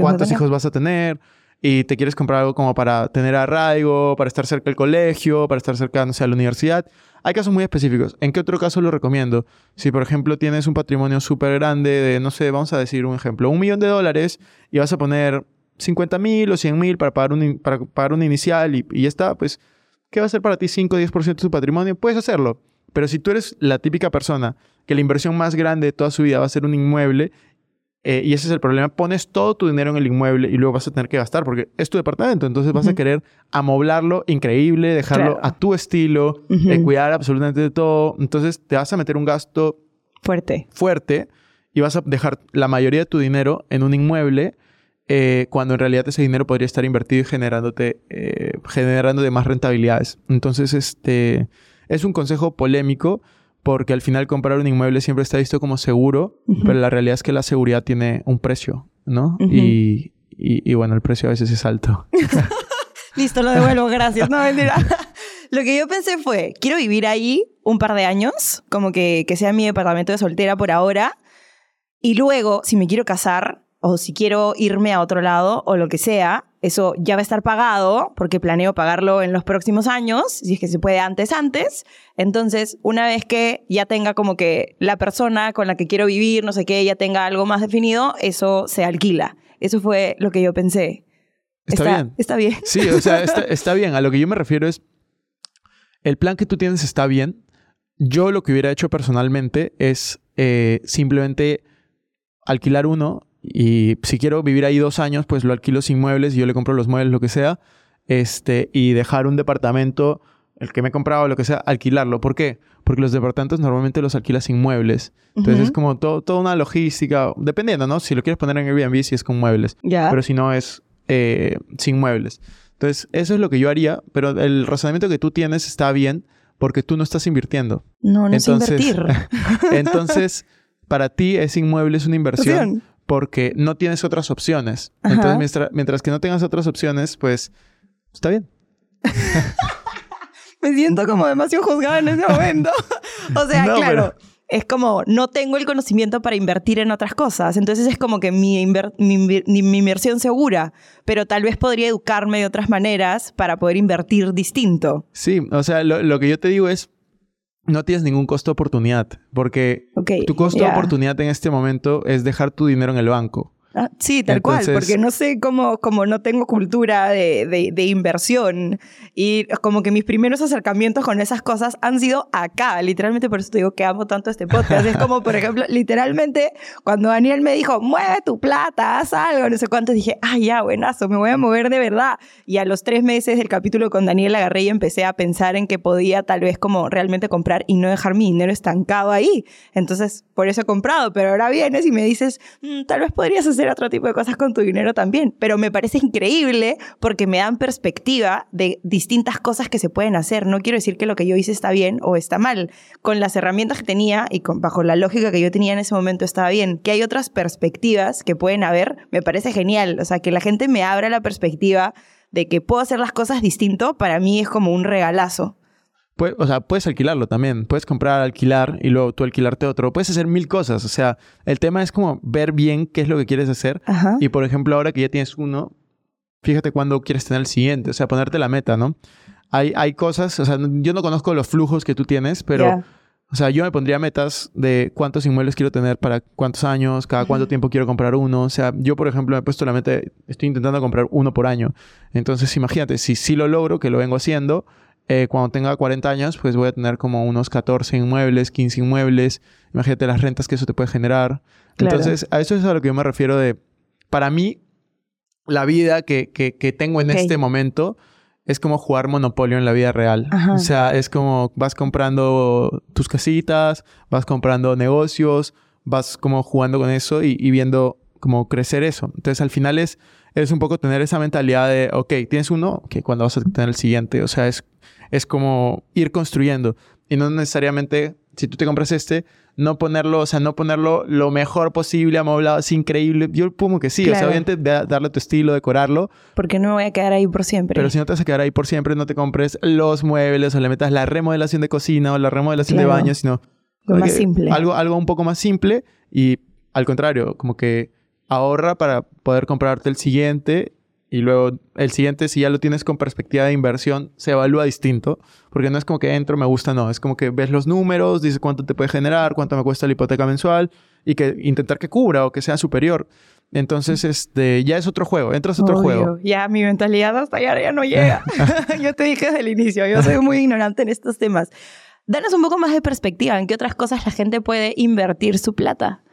cuántos hijos vas a tener y te quieres comprar algo como para tener arraigo, para estar cerca del colegio, para estar cerca, no sé, a la universidad. Hay casos muy específicos. ¿En qué otro caso lo recomiendo? Si, por ejemplo, tienes un patrimonio súper grande de, no sé, vamos a decir un ejemplo, un millón de dólares y vas a poner 50 mil o 100 mil para pagar un, para pagar un inicial y, y ya está, pues, ¿qué va a ser para ti 5 o 10% de tu patrimonio? Puedes hacerlo. Pero si tú eres la típica persona que la inversión más grande de toda su vida va a ser un inmueble eh, y ese es el problema. Pones todo tu dinero en el inmueble y luego vas a tener que gastar porque es tu departamento. Entonces vas a querer amoblarlo increíble, dejarlo a tu estilo, eh, cuidar absolutamente de todo. Entonces te vas a meter un gasto fuerte. Fuerte y vas a dejar la mayoría de tu dinero en un inmueble eh, cuando en realidad ese dinero podría estar invertido y generándote, generando de más rentabilidades. Entonces, este es un consejo polémico porque al final comprar un inmueble siempre está visto como seguro, pero la realidad es que la seguridad tiene un precio, ¿no? y, y, bueno, el precio a veces es alto. Listo, lo devuelvo, gracias. No, mentira. Lo que yo pensé fue, quiero vivir ahí un par de años, como que, que sea mi departamento de soltera por ahora, y luego, si me quiero casar, o si quiero irme a otro lado, o lo que sea, eso ya va a estar pagado porque planeo pagarlo en los próximos años, si es que se puede antes, antes. Entonces, una vez que ya tenga como que la persona con la que quiero vivir, no sé qué, ya tenga algo más definido, eso se alquila. Eso fue lo que yo pensé. Está, bien. Está bien. Sí, o sea, está, bien. A lo que yo me refiero es, el plan que tú tienes está bien. Yo lo que hubiera hecho personalmente es eh, simplemente alquilar uno y si quiero vivir ahí dos años, pues lo alquilo sin muebles y yo le compro los muebles, lo que sea. Este, y dejar un departamento, el que me he comprado, lo que sea, alquilarlo. ¿Por qué? Porque los departamentos normalmente los alquilas sin muebles. Entonces es como todo, toda una logística, dependiendo, ¿no? Si lo quieres poner en Airbnb, si es con muebles. Pero si no, es eh, sin muebles. Entonces, eso es lo que yo haría, pero el razonamiento que tú tienes está bien porque tú no estás invirtiendo. No, no entonces, es invertir. entonces, para ti ese inmueble es una inversión porque no tienes otras opciones. Entonces, mientras, que no tengas otras opciones, pues está bien. Me siento como demasiado juzgada en ese momento. o sea, claro. Es como, no tengo el conocimiento para invertir en otras cosas. Entonces es como que mi, mi, inversión segura, pero tal vez podría educarme de otras maneras para poder invertir distinto. Sí, o sea, lo, lo que yo te digo es, no tienes ningún costo de oportunidad, porque tu costo de oportunidad en este momento es dejar tu dinero en el banco. Ah, sí, tal cual, porque no sé cómo, como no tengo cultura de, de, inversión y como que mis primeros acercamientos con esas cosas han sido acá, literalmente por eso te digo que amo tanto este podcast. es como, por ejemplo, literalmente cuando Daniel me dijo, mueve tu plata, haz algo, no sé cuánto, dije, ah, ya, buenazo, me voy a mover de verdad. Y a los tres meses del capítulo con Daniel agarré y empecé a pensar en que podía tal vez como realmente comprar y no dejar mi dinero estancado ahí. Entonces, por eso he comprado, pero ahora vienes y me dices, mm, tal vez podrías hacer otro tipo de cosas con tu dinero también. Pero me parece increíble porque me dan perspectiva de distintas cosas que se pueden hacer. No quiero decir que lo que yo hice está bien o está mal. Con las herramientas que tenía y bajo la lógica que yo tenía en ese momento estaba bien. Que hay otras perspectivas que pueden haber, me parece genial. O sea, que la gente me abra la perspectiva de que puedo hacer las cosas distinto, para mí es como un regalazo o sea, puedes alquilarlo también. Puedes comprar, alquilar y luego tú alquilarte otro. Puedes hacer mil cosas. O sea, el tema es como ver bien qué es lo que quieres hacer. Y por ejemplo, ahora que ya tienes uno, fíjate cuándo quieres tener el siguiente. O sea, ponerte la meta, ¿no? Hay, hay cosas, o sea, yo no conozco los flujos que tú tienes, pero, o sea, yo me pondría metas de cuántos inmuebles quiero tener para cuántos años, cada cuánto tiempo quiero comprar uno. O sea, yo, por ejemplo, me he puesto la meta, estoy intentando comprar uno por año. Entonces, imagínate, si sí lo logro, que lo vengo haciendo, eh, cuando tenga 40 años, pues voy a tener como unos 14 inmuebles, 15 inmuebles. Imagínate las rentas que eso te puede generar. Entonces, a eso es a lo que yo me refiero de, para mí, la vida que, que, que tengo en este momento es como jugar Monopolio en la vida real. O sea, es como vas comprando tus casitas, vas comprando negocios, vas como jugando con eso y, y viendo cómo crecer eso. Entonces, al final es, es un poco tener esa mentalidad de, ok, tienes uno, que cuando vas a tener el siguiente. O sea, es es como ir construyendo y no necesariamente si tú te compras este, no ponerlo, o sea, no ponerlo lo mejor posible, amoblado, así increíble. Yo pongo que sí, o sea, obviamente darle tu estilo, decorarlo. Porque no me voy a quedar ahí por siempre. Pero si no te vas a quedar ahí por siempre, no te compres los muebles o le metas la remodelación de cocina o la remodelación de baño, sino... Lo más simple. Algo, algo un poco más simple y al contrario, como que ahorra para poder comprarte el siguiente y luego el siguiente, si ya lo tienes con perspectiva de inversión, se evalúa distinto, porque no es como que entro, me gusta, no, es como que ves los números, dices cuánto te puede generar, cuánto me cuesta la hipoteca mensual y que intentar que cubra o que sea superior. Entonces, este, ya es otro juego, entras a otro juego. Ya mi mentalidad hasta allá ya no llega. yo te dije desde el inicio, yo soy muy ignorante en estos temas. Danos un poco más de perspectiva, ¿en qué otras cosas la gente puede invertir su plata?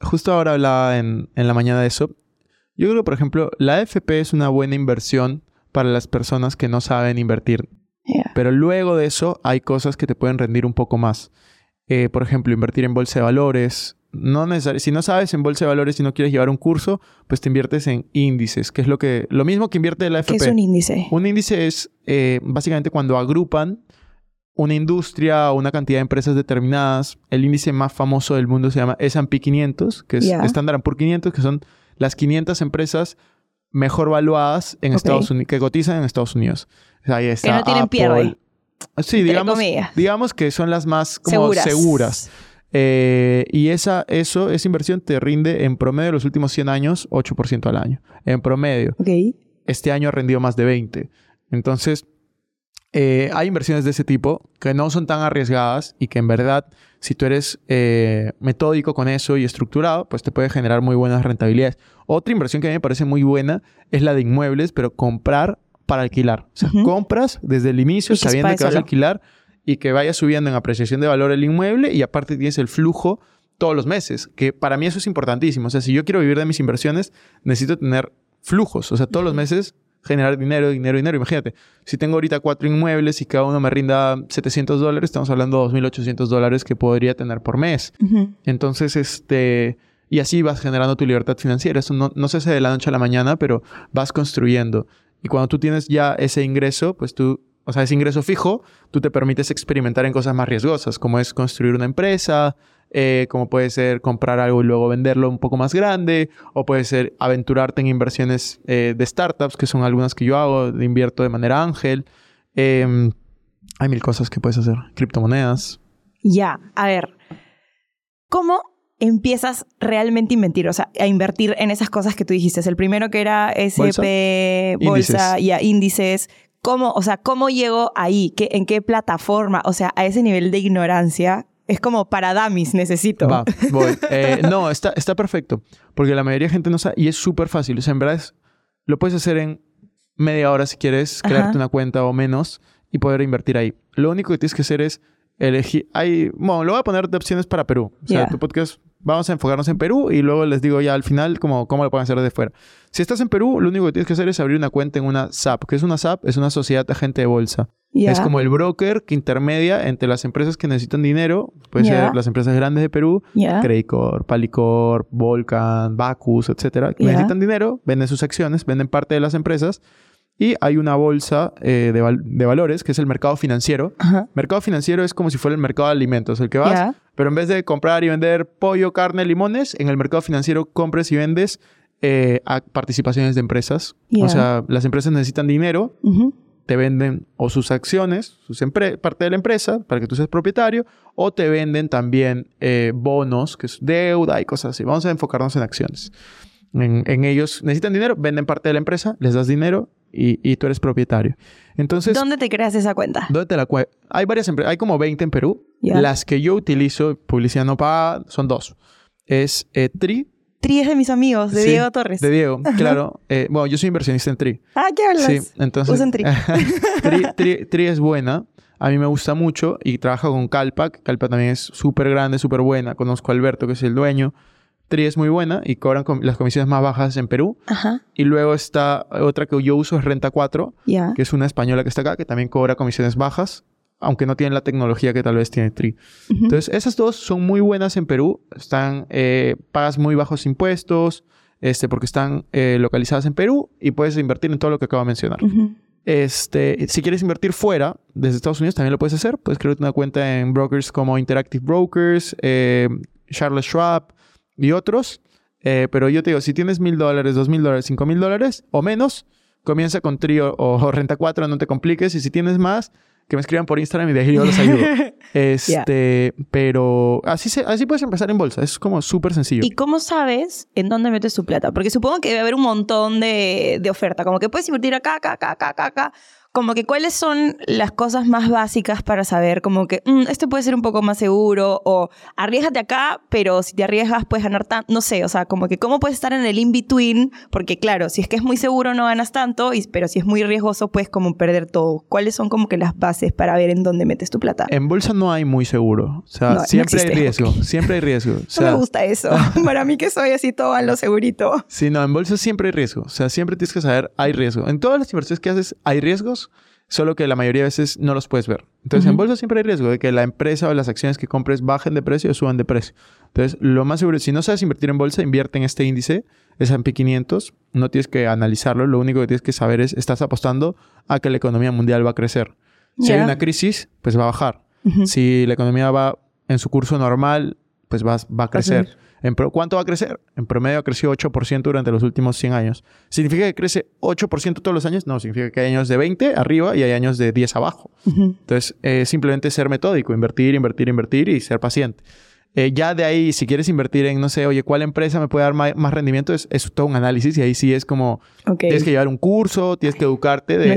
Justo ahora hablaba en, en la mañana de eso yo creo, por ejemplo, la AFP es una buena inversión para las personas que no saben invertir. Pero luego de eso hay cosas que te pueden rendir un poco más. Eh, por ejemplo, invertir en bolsa de valores. No si no sabes en bolsa de valores y no quieres llevar un curso, pues te inviertes en índices, que es lo que lo mismo que invierte la AFP. ¿Qué es un índice? Un índice es eh, básicamente cuando agrupan una industria o una cantidad de empresas determinadas. El índice más famoso del mundo se llama S&P 500, que es estándar Standard Poor's 500, que son las 500 empresas mejor valuadas en Estados Unidos, que cotizan en Estados Unidos. ahí está que no tienen pierde. Sí, digamos, digamos que son las más como seguras. Eh, y esa, eso, esa inversión te rinde en promedio los últimos 100 años 8% al año. En promedio. Este año ha rendido más de 20. Entonces, eh, hay inversiones de ese tipo que no son tan arriesgadas y que en verdad, si tú eres eh, metódico con eso y estructurado, pues te puede generar muy buenas rentabilidades. Otra inversión que a mí me parece muy buena es la de inmuebles, pero comprar para alquilar. O sea, compras desde el inicio sabiendo que vas a alquilar y que vaya subiendo en apreciación de valor el inmueble y aparte tienes el flujo todos los meses, que para mí eso es importantísimo. O sea, si yo quiero vivir de mis inversiones, necesito tener flujos. O sea, todos los meses generar dinero, dinero, dinero. Imagínate, si tengo ahorita cuatro inmuebles y cada uno me rinda 700 dólares, estamos hablando de 2.800 dólares que podría tener por mes. Entonces, este... Y así vas generando tu libertad financiera. Eso no, no se hace de la noche a la mañana, pero vas construyendo. Y cuando tú tienes ya ese ingreso, pues tú o sea, ese ingreso fijo, tú te permites experimentar en cosas más riesgosas, como es construir una empresa, eh, como puede ser comprar algo y luego venderlo un poco más grande, o puede ser aventurarte en inversiones eh, de startups, que son algunas que yo hago, invierto de manera ángel. Em, hay mil cosas que puedes hacer, criptomonedas. Ya, a ver, ¿cómo empiezas realmente a invertir, o sea, a invertir en esas cosas que tú dijiste? El primero que era SP, bolsa, y a índices. ¿Cómo, o sea, cómo llego ahí? ¿Qué, ¿En qué plataforma? O sea, a ese nivel de ignorancia, es como para damis, necesito. Va, voy. Eh, no, está, está perfecto. Porque la mayoría de gente no sabe. Y es súper fácil. O sea, en verdad lo puedes hacer en media hora si quieres, crearte una cuenta o menos y poder invertir ahí. Lo único que tienes que hacer es elegir. Hay, bueno, lo voy a poner de opciones para Perú. O sea, tu podcast vamos a enfocarnos en Perú y luego les digo ya al final cómo, cómo lo pueden hacer desde fuera. Si estás en Perú, lo único que tienes que hacer es abrir una cuenta en una SAP. ¿Qué es una SAP? Es una sociedad agente de bolsa. Es como el broker que intermedia entre las empresas que necesitan dinero, puede ser las empresas grandes de Perú, yeah. Credicor, Palicor, Volcan, Bacus, etcétera, que necesitan dinero, venden sus acciones, venden parte de las empresas y hay una bolsa eh, de, valores que es el mercado financiero. Mercado financiero es como si fuera el mercado de alimentos, el que vas, pero en vez de comprar y vender pollo, carne, limones, en el mercado financiero compres y vendes eh, a participaciones de empresas. O sea, las empresas necesitan dinero, te venden o sus acciones, sus parte de la empresa, para que tú seas propietario, o te venden también eh, bonos, que es deuda y cosas así. Vamos a enfocarnos en acciones. En, en, ellos necesitan dinero, venden parte de la empresa, les das dinero y, tú eres propietario. Entonces... ¿Dónde te creas esa cuenta? ¿Dónde te la Hay varias empresas, hay como 20 en Perú. Las que yo utilizo, publicidad no paga, son dos. Es eh, Tri. Tri es de mis amigos, de Diego Torres. De Diego, claro. Eh, bueno, yo soy inversionista en Tri. Ah, ¿qué hablas? Sí, entonces... Usan Tri. tri, tri. es buena. A mí me gusta mucho y trabajo con Calpac. Calpac también es súper grande, súper buena. Conozco a Alberto, que es el dueño. Tri es muy buena y cobran las comisiones más bajas en Perú. Ajá. Y luego está otra que yo uso, es Renta 4, que es una española que está acá, que también cobra comisiones bajas, aunque no tienen la tecnología que tal vez tiene Tri. Entonces, esas dos son muy buenas en Perú. Están, eh, pagas muy bajos impuestos, este, porque están eh, localizadas en Perú y puedes invertir en todo lo que acabo de mencionar. Este, si quieres invertir fuera, desde Estados Unidos, también lo puedes hacer. Puedes crear una cuenta en brokers como Interactive Brokers, eh, Charles Schwab y otros. Eh, pero yo te digo, si tienes mil dólares, dos mil dólares, cinco mil dólares o menos, comienza con Trio o Renta 4, no te compliques. Y si tienes más, que me escriban por Instagram y de ahí yo los ayudo. este, pero así, se, así puedes empezar en bolsa. Es como súper sencillo. ¿Y cómo sabes en dónde metes tu plata? Porque supongo que debe haber un montón de, de oferta. Como que puedes invertir acá, acá, acá, acá, acá como que cuáles son las cosas más básicas para saber como que mm, esto puede ser un poco más seguro o arriesgate acá, pero si te arriesgas puedes ganar tanto, no sé, o sea, como que cómo puedes estar en el in-between, porque claro, si es que es muy seguro no ganas tanto, y, pero si es muy riesgoso puedes como perder todo. ¿Cuáles son como que las bases para ver en dónde metes tu plata? En bolsa no hay muy seguro, o sea, siempre hay riesgo, siempre hay riesgo. no me gusta eso, para mí que soy así todo a lo segurito. Sí, no, en bolsa siempre hay riesgo, o sea, siempre tienes que saber, hay riesgo. En todas las inversiones que haces hay riesgos solo que la mayoría de veces no los puedes ver. Entonces, en bolsa siempre hay riesgo de que la empresa o las acciones que compres bajen de precio o suban de precio. Entonces, lo más seguro, si no sabes invertir en bolsa, invierte en este índice, S&P 500. No tienes que analizarlo, lo único que tienes que saber es, estás apostando a que la economía mundial va a crecer. Si hay una crisis, pues va a bajar. Si la economía va en su curso normal, pues va, va a crecer. ¿Cuánto va a crecer? En promedio ha crecido 8% durante los últimos 100 años. ¿Significa que crece 8% todos los años? No, significa que hay años de 20 arriba y hay años de 10 abajo. Entonces, eh, simplemente ser metódico, invertir, invertir, invertir y ser paciente. Eh, ya de ahí, si quieres invertir en, no sé, oye, ¿cuál empresa me puede dar más, rendimiento? Es, todo un análisis y ahí sí es como, tienes que llevar un curso, tienes que educarte de,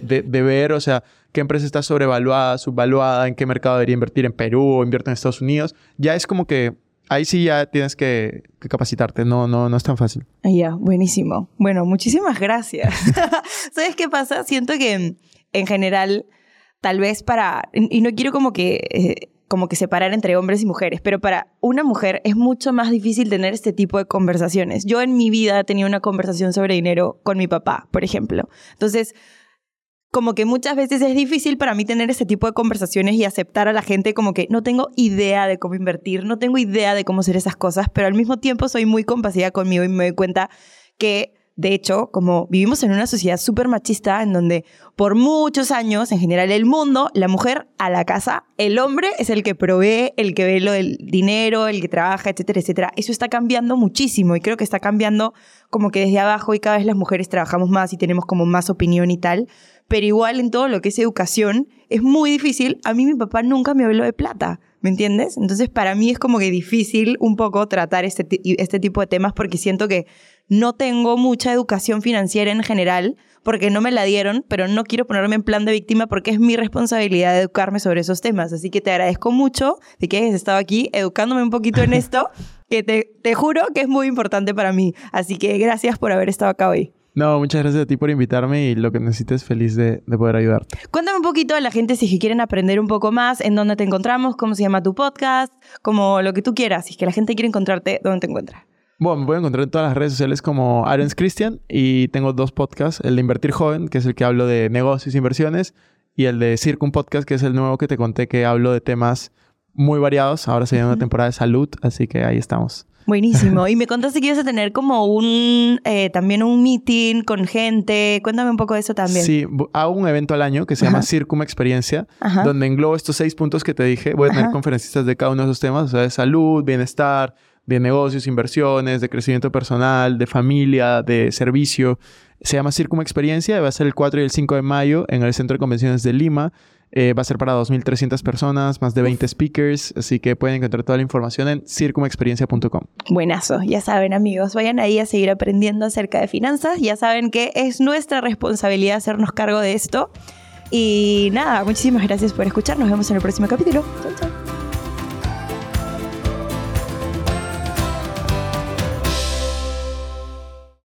de, de, ver, o sea, qué empresa está sobrevaluada, subvaluada, en qué mercado debería invertir en Perú o en Estados Unidos. Ya es como que ahí sí ya tienes que, capacitarte, no, no, no es tan fácil. Ah, ya, buenísimo. Bueno, muchísimas gracias. ¿Sabes qué pasa? Siento que en general, tal vez para, y no quiero como que... Eh, como que separar entre hombres y mujeres, pero para una mujer es mucho más difícil tener este tipo de conversaciones. Yo en mi vida he tenido una conversación sobre dinero con mi papá, por ejemplo. Entonces, como que muchas veces es difícil para mí tener ese tipo de conversaciones y aceptar a la gente como que no tengo idea de cómo invertir, no tengo idea de cómo hacer esas cosas, pero al mismo tiempo soy muy compasiva conmigo y me doy cuenta que de hecho, como vivimos en una sociedad súper machista en donde por muchos años, en general el mundo, la mujer a la casa, el hombre es el que provee, el que ve lo del dinero, el que trabaja, etcétera, etcétera. Eso está cambiando muchísimo y creo que está cambiando como que desde abajo y cada vez las mujeres trabajamos más y tenemos como más opinión y tal pero igual en todo lo que es educación es muy difícil. A mí mi papá nunca me habló de plata, ¿me entiendes? Entonces para mí es como que difícil un poco tratar este, este tipo de temas porque siento que no tengo mucha educación financiera en general porque no me la dieron, pero no quiero ponerme en plan de víctima porque es mi responsabilidad educarme sobre esos temas. Así que te agradezco mucho de que hayas estado aquí educándome un poquito en esto, que te, te juro que es muy importante para mí. Así que gracias por haber estado acá hoy. No, muchas gracias a ti por invitarme y lo que necesites, feliz de, poder ayudarte. Cuéntame un poquito a la gente si quieren aprender un poco más, en dónde te encontramos, cómo se llama tu podcast, como lo que tú quieras. Si es que la gente quiere encontrarte, ¿dónde te encuentra? Bueno, me voy a encontrar en todas las redes sociales como Arens Christian y tengo dos podcasts, el de Invertir Joven, que es el que hablo de negocios e inversiones, y el de Circum Podcast, que es el nuevo que te conté que hablo de temas muy variados. Ahora se llama una temporada de salud, así que ahí estamos. Buenísimo. Y me contaste que ibas a tener como un, eh, también un meeting con gente. Cuéntame un poco de eso también. Sí, hago un evento al año que se llama Circum Experiencia, donde englobo estos seis puntos que te dije. Voy a tener conferencistas de cada uno de esos temas, o sea, de salud, bienestar, de negocios, inversiones, de crecimiento personal, de familia, de servicio. Se llama Circum Experiencia, va a ser el 4 y el 5 de mayo en el Centro de Convenciones de Lima. Eh, va a ser para 2.300 personas, más de 20 speakers, así que pueden encontrar toda la información en circumexperiencia.com. Buenazo, ya saben amigos, vayan ahí a seguir aprendiendo acerca de finanzas, ya saben que es nuestra responsabilidad hacernos cargo de esto. Y nada, muchísimas gracias por escuchar, nos vemos en el próximo capítulo. Chao, chao.